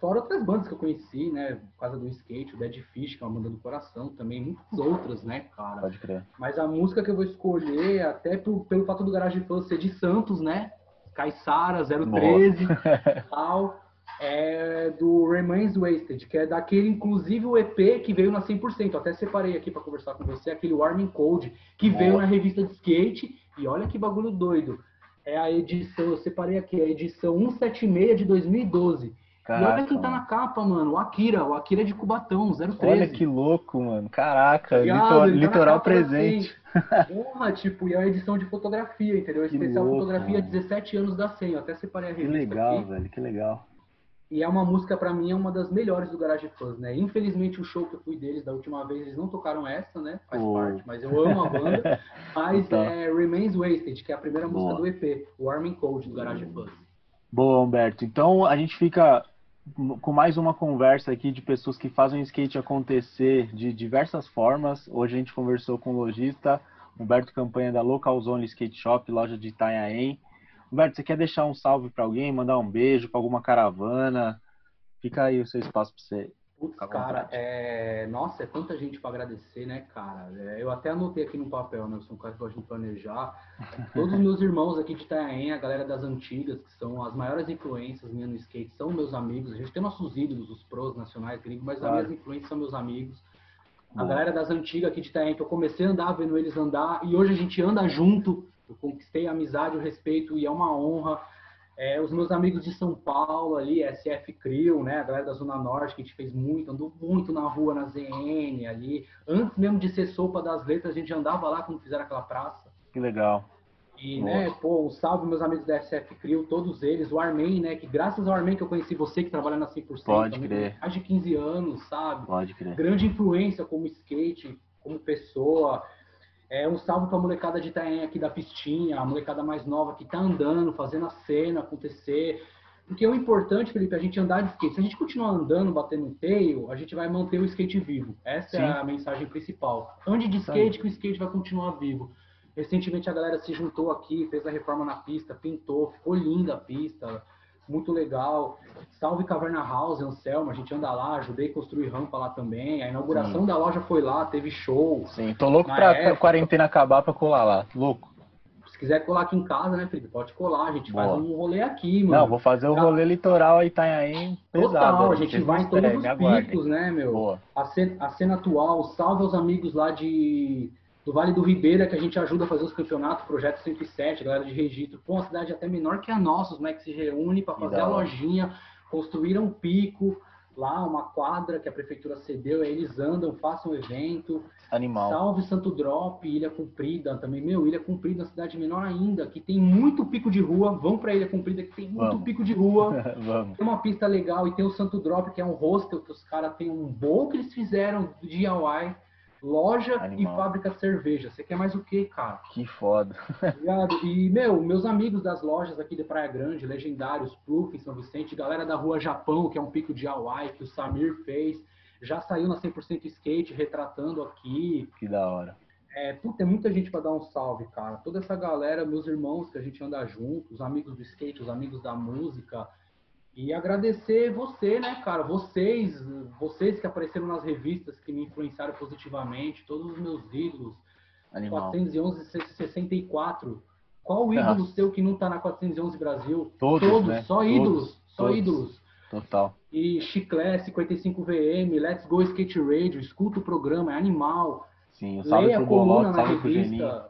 Fora outras bandas que eu conheci, né? Por causa do skate, o Dead Fish, que é uma banda do coração, também muitas outras, né, cara? Pode crer. Mas a música que eu vou escolher, até pro, pelo fato do Garage Fã ser de Santos, né? Caissara, 013 <laughs> tal, é do Remains Wasted, que é daquele, inclusive, o EP que veio na 100%. Eu até separei aqui para conversar com você, aquele Warming Code, que Boa. veio na revista de skate. E olha que bagulho doido é a edição, eu separei aqui, a edição 176 de 2012. Caraca, e olha quem tá na capa, mano, o Akira, o Akira é de Cubatão, 013. Olha que louco, mano, caraca, Ligado, litor, tá litoral presente. <laughs> Porra, tipo, e a edição de fotografia, entendeu? Que Especial louco, fotografia, mano. 17 anos da 100, eu até separei a revista Que legal, aqui. velho, que legal. E é uma música, para mim, é uma das melhores do Garage Fuzz, né? Infelizmente, o show que eu fui deles da última vez, eles não tocaram essa, né? Faz oh. parte, mas eu amo a banda. <laughs> Mas então. é Remains Wasted, que é a primeira Boa. música do EP, Warming Cold, do Garage Fuzz. Boa, Humberto. Então, a gente fica com mais uma conversa aqui de pessoas que fazem o skate acontecer de diversas formas. Hoje a gente conversou com o lojista Humberto Campanha da Local Zone Skate Shop, loja de Itanhaém. Humberto, você quer deixar um salve para alguém, mandar um beijo para alguma caravana? Fica aí o seu espaço para você. Putz, cara, é... nossa, é tanta gente para agradecer, né, cara? É, eu até anotei aqui no papel, né? Eu sou um cara que gosta de planejar. Todos os meus irmãos aqui de Itanhaém, a galera das antigas, que são as maiores influências minhas no skate, são meus amigos. A gente tem nossos ídolos, os pros nacionais, gringos, mas claro. as minhas influências são meus amigos. A Bom. galera das antigas aqui de Itanhaém, que eu comecei a andar vendo eles andar, e hoje a gente anda junto eu conquistei a amizade, o respeito e é uma honra. É, os meus amigos de São Paulo ali, SF Crio, né, a galera da Zona Norte, que a gente fez muito, andou muito na rua, na ZN ali. Antes mesmo de ser sopa das letras, a gente andava lá quando fizeram aquela praça. Que legal. E, né, Nossa. né, pô, um salve meus amigos da SF Crio, todos eles, o Armin, né, que graças ao Armin que eu conheci você, que trabalha na 100%. Pode crer. Mais de 15 anos, sabe? Pode crer. Grande influência como skate, como pessoa. É um salve para a molecada de Itaém aqui da pistinha, a molecada mais nova que está andando, fazendo a cena acontecer. Porque o importante, Felipe, é a gente andar de skate. Se a gente continuar andando, batendo no tail, a gente vai manter o skate vivo. Essa Sim. é a mensagem principal. Ande de skate, que o skate vai continuar vivo. Recentemente a galera se juntou aqui, fez a reforma na pista, pintou, ficou linda a pista muito legal. Salve Caverna House, Anselmo, a gente anda lá, ajudei a construir rampa lá também. A inauguração Sim. da loja foi lá, teve show. Sim, tô louco pra, época. quarentena acabar pra colar lá, louco. Se quiser colar aqui em casa, né, Felipe? Pode colar, a gente Boa. faz um rolê aqui, mano. Não, vou fazer o rolê litoral aí, tá aí pesado. Total, a gente vai em todos os picos, né, meu? Boa. A cena, a cena atual, salve aos amigos lá de do Vale do Ribeira, que a gente ajuda a fazer os campeonatos, Projeto 107, galera de registro. Pô, uma cidade até menor que a nossa, os moleques se reúnem para fazer a lojinha, construíram um pico lá, uma quadra que a prefeitura cedeu, aí eles andam, façam um evento. Animal. Salve Santo Drop, Ilha Comprida também. Meu, Ilha Comprida, uma cidade menor ainda, que tem muito pico de rua. Vão para Ilha Comprida, que tem muito Vamos. pico de rua. <laughs> Vamos. Tem uma pista legal e tem o Santo Drop, que é um hostel que os caras têm um bom que eles fizeram de Hawaii loja Animal. e fábrica de cerveja. Você quer mais o que, cara? Que foda. E, meu, meus amigos das lojas aqui de Praia Grande, legendários, em São Vicente, galera da Rua Japão, que é um pico de Hawaii, que o Samir fez, já saiu na 100% Skate retratando aqui. Que da hora. É, puta, muita gente para dar um salve, cara. Toda essa galera, meus irmãos que a gente anda junto, os amigos do skate, os amigos da música, e agradecer você, né, cara? Vocês, vocês que apareceram nas revistas que me influenciaram positivamente, todos os meus ídolos. Animal. 411 64. Qual ídolo Nossa. seu que não tá na 411 Brasil? Todos, todos né? só ídolos, todos, só todos. ídolos. Total. E Chiclete 55VM, Let's Go Skate Radio, escuta o programa, é animal. Sim, salve leia a pro na salve pro Geninho.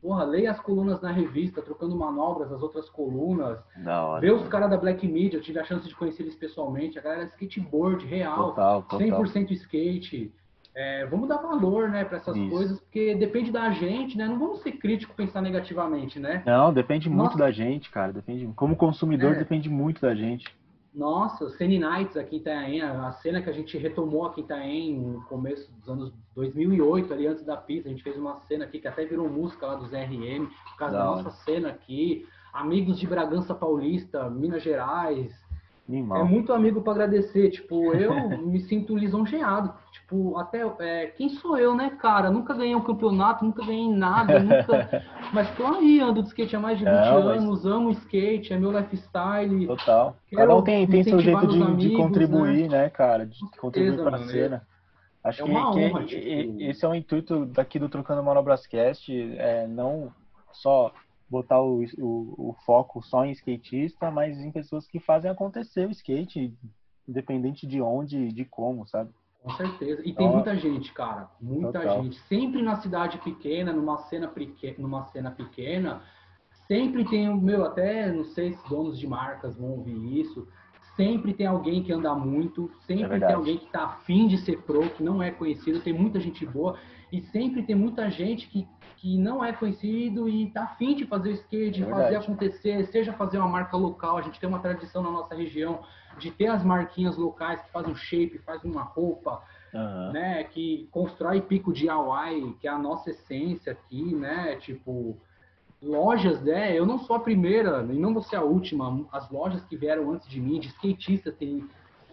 Porra, leia as colunas na revista, trocando manobras, as outras colunas. Da hora. Vê os caras da Black Media, eu tive a chance de conhecer eles pessoalmente. A galera é skateboard real, Total, total. 100% skate. É, vamos dar valor, né, para essas Isso. coisas, porque depende da gente, né? Não vamos ser críticos, pensar negativamente, né? Não, depende muito Nossa. da gente, cara. Depende. Como consumidor, É. depende muito da gente. Nossa, Cine Nights aqui em Itanhaém, a cena que a gente retomou aqui em Itanhaém no começo dos anos 2008, ali antes da pista, a gente fez uma cena aqui que até virou música lá dos RM, por causa Da da nossa cena aqui. Amigos de Bragança Paulista, Minas Gerais, É Animal. muito amigo para agradecer. Tipo, eu <laughs> me sinto lisonjeado. Tipo, até é, quem sou eu, né, cara? Nunca ganhei um campeonato, nunca ganhei nada, <laughs> nunca. Mas tô aí, ando de skate há mais de 20 Não, mas- anos, amo skate, é meu lifestyle. Total. Cada um tem, tem seu jeito de, meus de amigos, contribuir, né, cara? De contribuir pra mano. cena. Acho É que, que honra, e- tipo- esse é o intuito daqui do Trocando Manobrascast, é não só botar o, o, o foco só em skatista, mas em pessoas que fazem acontecer o skate, independente de onde e de como, sabe? Com certeza. E tem Ó. muita gente, cara. Muita Total. gente. Sempre na cidade pequena, numa cena, peque- numa cena pequena, sempre tem, meu, até não sei se donos de marcas vão ouvir isso. Sempre tem alguém que anda muito, É sempre tem verdade. alguém que tá afim de ser pro, que não é conhecido, tem muita gente boa, e sempre tem muita gente que, que não é conhecido e tá afim de fazer o skate, de É fazer acontecer, seja fazer uma marca local, a gente tem uma tradição na nossa região de ter as marquinhas locais que fazem um shape, fazem uma roupa, Aham. né, que constrói pico de Hawaii, que é a nossa essência aqui, né, tipo, lojas, né, eu não sou a primeira e não vou ser a última, as lojas que vieram antes de mim, de skatistas, tem,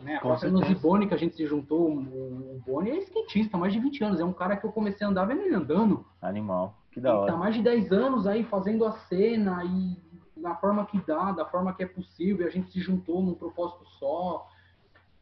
né, a Com própria. Nozibone que a gente se juntou, o, o Boni é skatista, mais de 20 anos, é um cara que eu comecei a andar vendo ele andando, Animal. Que da ele hora. tá mais de 10 anos aí fazendo a cena e da forma que dá, da forma que é possível, e a gente se juntou num propósito só.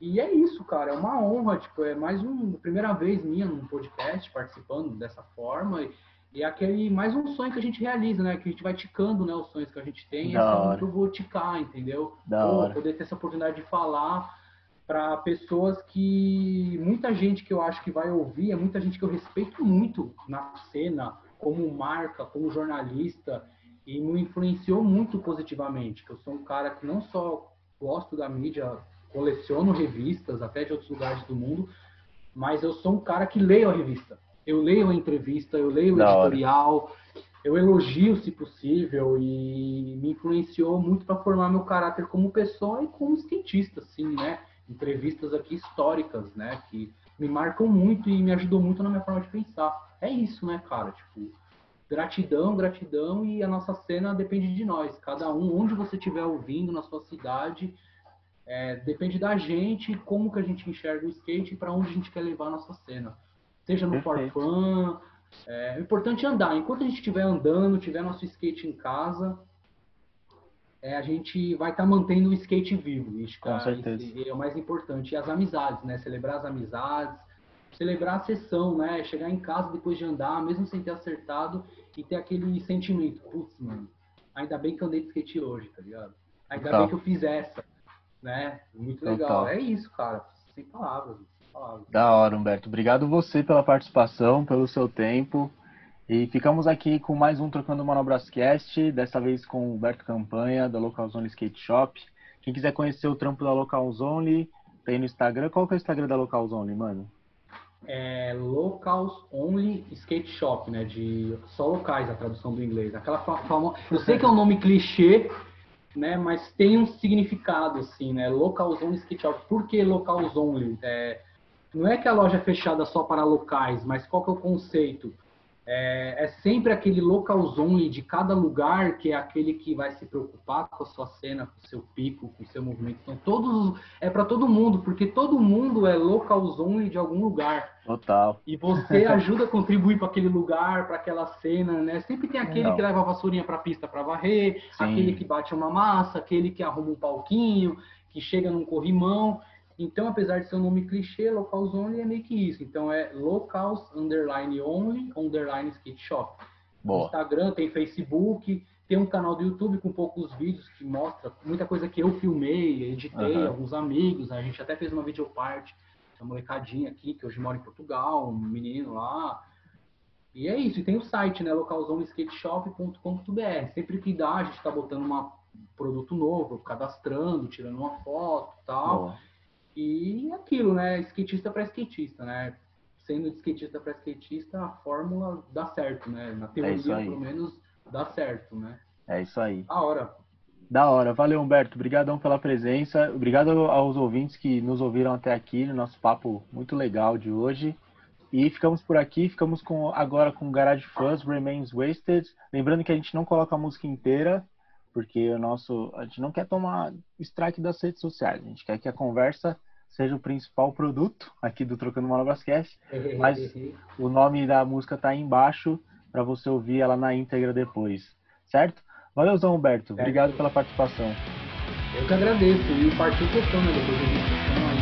E é isso, cara, é uma honra, tipo, é mais uma primeira vez minha num podcast participando dessa forma e, e é aquele mais um sonho que a gente realiza, né? Que a gente vai ticando, né, os sonhos que a gente tem, e Da esse é um hora. que eu vou ticar, entendeu? Da Pô, hora. poder ter essa oportunidade de falar para pessoas que muita gente que eu acho que vai ouvir, é muita gente que eu respeito muito na cena, como marca, como jornalista, e me influenciou muito positivamente. Que eu sou um cara que não só gosto da mídia, coleciono revistas, até de outros lugares do mundo, mas eu sou um cara que leio a revista. Eu leio a entrevista, eu leio o editorial, eu elogio se possível e me influenciou muito para formar meu caráter como pessoa e como skatista, assim, né? Entrevistas aqui históricas, né? Que me marcam muito e me ajudou muito na minha forma de pensar. É isso, né, cara? Tipo, gratidão, gratidão e a nossa cena depende de nós. Cada um, onde você estiver ouvindo na sua cidade, é, depende da gente, como que a gente enxerga o skate e para onde a gente quer levar a nossa cena. Seja no forfã, é, o importante é andar. Enquanto a gente estiver andando, tiver nosso skate em casa, é, a gente vai estar mantendo o skate vivo. Isso, Com cara, certeza. isso é o mais importante. E as amizades, né? Celebrar as amizades, celebrar a sessão, né? Chegar em casa depois de andar, mesmo sem ter acertado, e ter aquele sentimento, putz, mano, ainda bem que eu andei de skate hoje, tá ligado? Ainda Total. bem que eu fiz essa, né? Muito legal. Total. É isso, cara. Sem palavras. Da hora, Humberto. Obrigado você pela participação, pelo seu tempo. E ficamos aqui com mais um Trocando Manobras Cast, dessa vez com o Humberto Campanha, da Local Zone Skate Shop. Quem quiser conhecer o trampo da Local Zone, tem no Instagram. Qual que é o Instagram da Local Zone, mano? é locals only skate shop, né? De só locais a tradução do inglês. Aquela famo... Eu sei que é um nome clichê, né? Mas tem um significado assim, né? Locals only skate shop. Por que locals only? É, não é que a loja é fechada só para locais, mas qual que é o conceito? É, é sempre aquele locals only de cada lugar que é aquele que vai se preocupar com a sua cena, com o seu pico, com o seu movimento. Então todos os- é para todo mundo, porque todo mundo é locals only de algum lugar. Total. E você <laughs> ajuda a contribuir para aquele lugar, para aquela cena, né? Sempre tem aquele Não. que leva a vassourinha para a pista para varrer, Sim. aquele que bate uma massa, aquele que arruma um palquinho, que chega num corrimão. Então, apesar de ser um nome clichê, Locals Only é meio que isso. Então, é Locals Underline Only Underline Skate Shop. Boa. Instagram, tem Facebook, tem um canal do YouTube com poucos vídeos que mostra muita coisa que eu filmei, editei, uhum. alguns amigos, né? a gente até fez uma videoparte, uma molecadinha aqui, que hoje mora em Portugal, um menino lá. E é isso, e tem o site, né, localzoneskateshop.com.br. Sempre que dá, a gente está botando um produto novo, cadastrando, tirando uma foto tal. Boa. E aquilo, né, skatista para skatista, né? Sendo de skatista para skatista, a fórmula dá certo, né? Na teoria, é pelo menos, dá certo, né? É isso aí. Da hora. Da hora. Valeu, Humberto. Obrigadão pela presença. Obrigado aos ouvintes que nos ouviram até aqui no nosso papo muito legal de hoje. E ficamos por aqui, ficamos com, agora com Garage Fuzz, Remains Wasted. Lembrando que a gente não coloca a música inteira, porque o nosso, a gente não quer tomar strike das redes sociais. A gente quer que a conversa seja o principal produto aqui do Trocando Manobras Cast. <laughs> Mas o nome da música tá aí embaixo para você ouvir ela na íntegra depois, certo? Valeuzão, Humberto. Obrigado pela participação. Eu que agradeço. E partiu questão, né? Depois